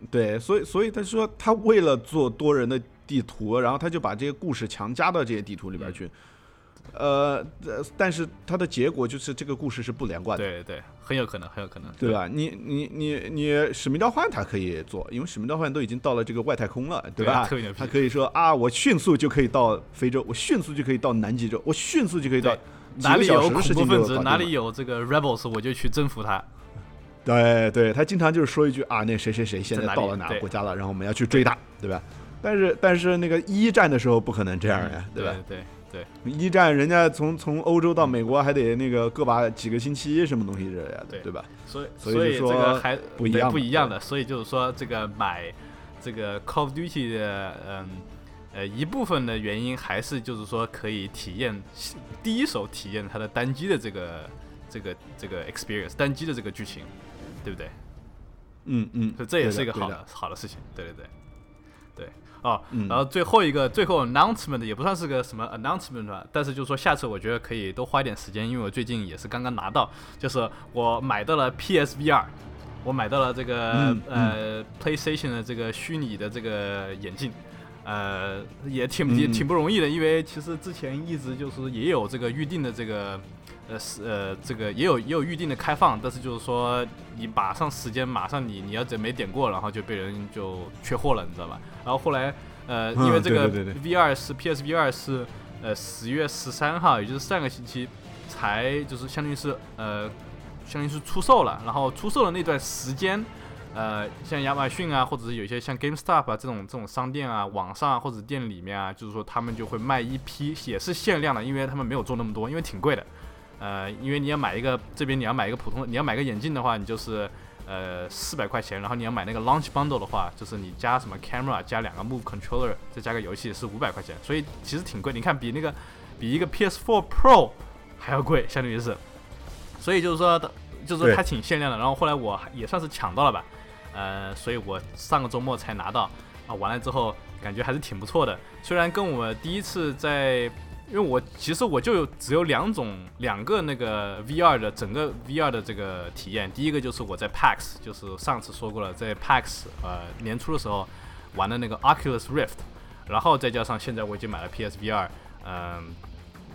对，所以所以他说他为了做多人的地图，然后他就把这些故事强加到这些地图里边去。呃，呃但是它的结果就是这个故事是不连贯的，对对，很有可能，很有可能，对吧？你你你你使命召唤它可以做，因为使命召唤都已经到了这个外太空了，对吧？特别牛逼它可以说啊，我迅速就可以到非洲，我迅速就可以到南极洲，我迅速就可以到哪里有恐怖分子，哪里有这个 rebels，我就去征服他。对对，他经常就是说一句啊，那谁谁谁现在到了哪个国家了，然后我们要去追他，对吧？但是但是那个一战的时候不可能这样呀，对吧？对对一战人家从从欧洲到美国还得那个个把几个星期什么东西之类的，对。对吧？所以所以说个还不一样不一样的，所以就是说这个买这个 Call of Duty 的嗯呃一部分的原因还是就是说可以体验第一手体验它的单机的这个这个这个 experience 单机的这个剧情，对不对？嗯嗯，所以这也是一个好的好的事情，对对对，对哦，嗯然后最后一个最后 announcement 也不算是个什么 announcement 吧，但是就是说下次我觉得可以多花一点时间，因为我最近也是刚刚拿到，就是我买到了 PSVR，我买到了这个、嗯呃 PlayStation 的这个虚拟的这个眼镜。呃，也挺也嗯挺不容易的，因为其实之前一直就是也有这个预定的这个，呃是呃这个也有也有预定的开放，但是就是说你马上时间马上你你要真没点过，然后就被人就缺货了，你知道吧？然后后来呃因为嗯这个对对对 VR 是 PS V 二是呃十月十三号，也就是上个星期才就是相当于是呃相当于是出售了，然后出售的那段时间。呃，像亚马逊啊，或者是有一些像 GameStop 啊这种这种商店啊，网上啊或者店里面啊，就是说他们就会卖一批，也是限量的，因为他们没有做那么多，因为挺贵的。呃，因为你要买一个这边你要买一个普通的，你要买个眼镜的话，你就是呃四百块钱，然后你要买那个 Launch Bundle 的话，就是你加什么 camera 加两个 Move Controller 再加个游戏是五百块钱，所以其实挺贵。你看比那个比一个 PS4 Pro 还要贵，相当于是。所以就是说，就是说它挺限量的。然后后来我也算是抢到了吧，呃，所以我上个周末才拿到啊，完了之后感觉还是挺不错的。虽然跟我第一次在，因为我其实我就有只有两种两个那个 VR 的整个 VR 的这个体验，第一个就是我在 PAX，就是上次说过了，在 PAX 呃年初的时候玩的那个 Oculus Rift，然后再加上现在我已经买了 PSVR，嗯、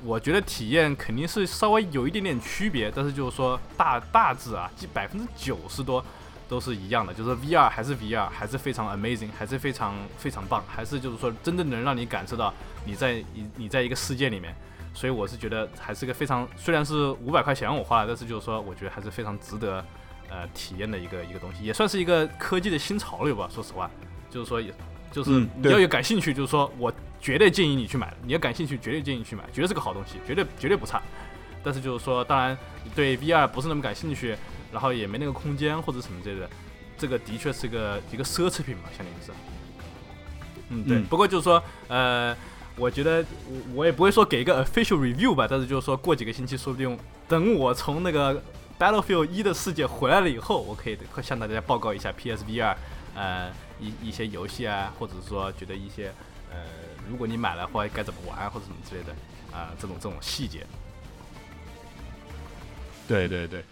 我觉得体验肯定是稍微有一点点区别，但是就是说大大致啊，基百分之九十多都是一样的，就是 VR 还是 VR，还是非常 amazing，还是非常非常棒，还是就是说真正能让你感受到你在你你在一个世界里面。所以我是觉得还是个非常，虽然是五百块钱我花了，但是就是说我觉得还是非常值得呃体验的一个一个东西，也算是一个科技的新潮流吧。说实话，就是说也就是你要有感兴趣，就是说我绝对建议你去买，你要感兴趣绝对建议你去买，绝对是个好东西，绝对绝对不差。但是就是说，当然对 VR 不是那么感兴趣，然后也没那个空间或者什么之类的，这个的确是个一个奢侈品嘛，相当于是。嗯，对。嗯不过就是说，呃，我觉得我我也不会说给一个 official review 吧，但是就是说过几个星期，说不定等我从那个 Battlefield 一的世界回来了以后，我可以向大家报告一下 PSVR，呃，一一些游戏啊，或者说觉得一些呃，如果你买了话该怎么玩或者什么之类的啊、这种这种细节。对对对，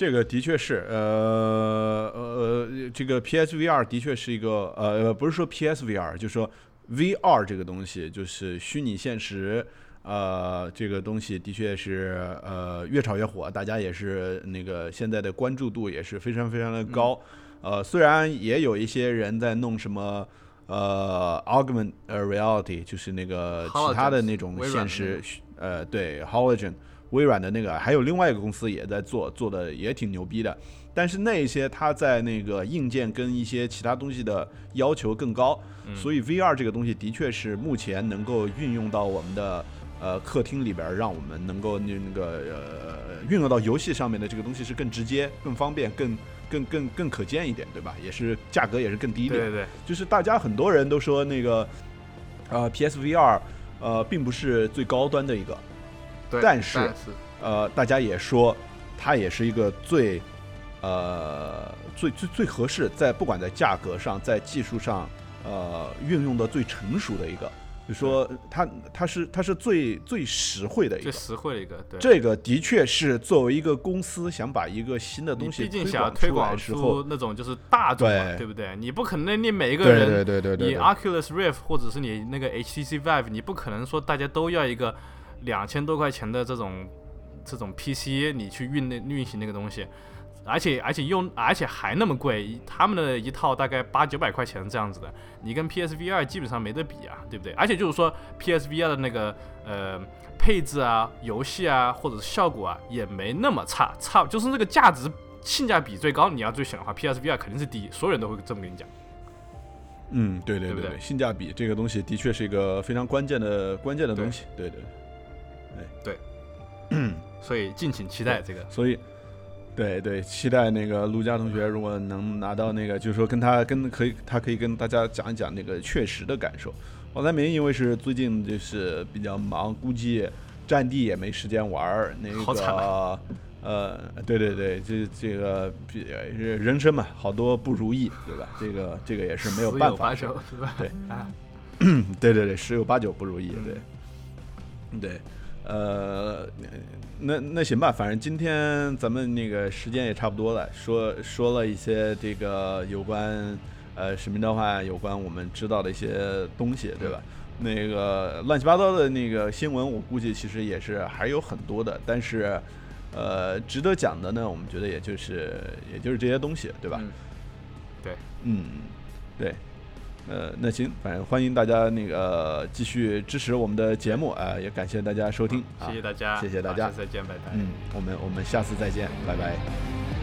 这个的确是，呃呃，这个 PSVR 的确是一个，呃，不是说 PSVR，就是说 VR 这个东西，就是虚拟现实，呃，这个东西的确是，呃，越炒越火，大家也是那个现在的关注度也是非常非常的高，呃，虽然也有一些人在弄什么。呃，augment 呃 reality 就是那个其他的那种现实，呃，对 Hologen，微软的那个，还有另外一个公司也在做，做的也挺牛逼的。但是那一些它在那个硬件跟一些其他东西的要求更高，嗯所以 VR 这个东西的确是目前能够运用到我们的呃客厅里边，让我们能够那那个呃运用到游戏上面的这个东西是更直接、更方便、更更更更可见一点，对吧？也是价格也是更低一点。对对对，就是大家很多人都说那个呃 PSVR 呃，并不是最高端的一个，对，但是呃，大家也说它也是一个最呃最最最合适，在不管在价格上，在技术上，呃，运用的最成熟的一个，就说它它是它是最最实惠的一个最。实惠的一个，对。这个的确是作为一一个公司想把一个新的东西毕竟想要推广出那种就是大众嘛，对对不对？你不可能你每一个人，对对对对你对 Oculus Rift 或者是你那个 HTC Vive，你不可能说大家都要一个两千多块钱的这种这种 PC，你去运那运行那个东西，而且而且用而且还那么贵，他们的一套大概八九百块钱这样子的，你跟 PSVR 基本上没得比啊，对不对？而且就是说 PSVR 的那个呃配置啊、游戏啊或者是效果啊也没那么差，差就是那个价值性价比最高，你要最选的话，PSVR 肯定是第一，所有人都会这么跟你讲。嗯，对对对不对对性价比这个东西的确是一个非常关键的关键的东西，对对。所以敬请期待这个。所以，对对，期待那个陆佳同学如果能拿到那个，就是说跟他跟可以，他可以跟大家讲一讲那个确实的感受。王三明因为是最近就是比较忙，估计战地也没时间玩儿。那个呃，对对对，这这个比人生嘛，好多不如意，对吧？这个这个也是没有办法？对啊，对对对，十有八九不如意，嗯对，对，呃，那那行吧，反正今天咱们那个时间也差不多了，说说了一些这个有关呃使命召唤有关我们知道的一些东西，对吧？那个乱七八糟的那个新闻，我估计其实也是还有很多的，但是呃，值得讲的呢，我们觉得也就是也就是这些东西，对吧？嗯对，嗯，对，呃，那行，反正欢迎大家那个继续支持我们的节目啊、也感谢大家收听，啊谢谢大家，谢谢大家下次再见，拜拜。嗯，我们我们下次再见，拜拜。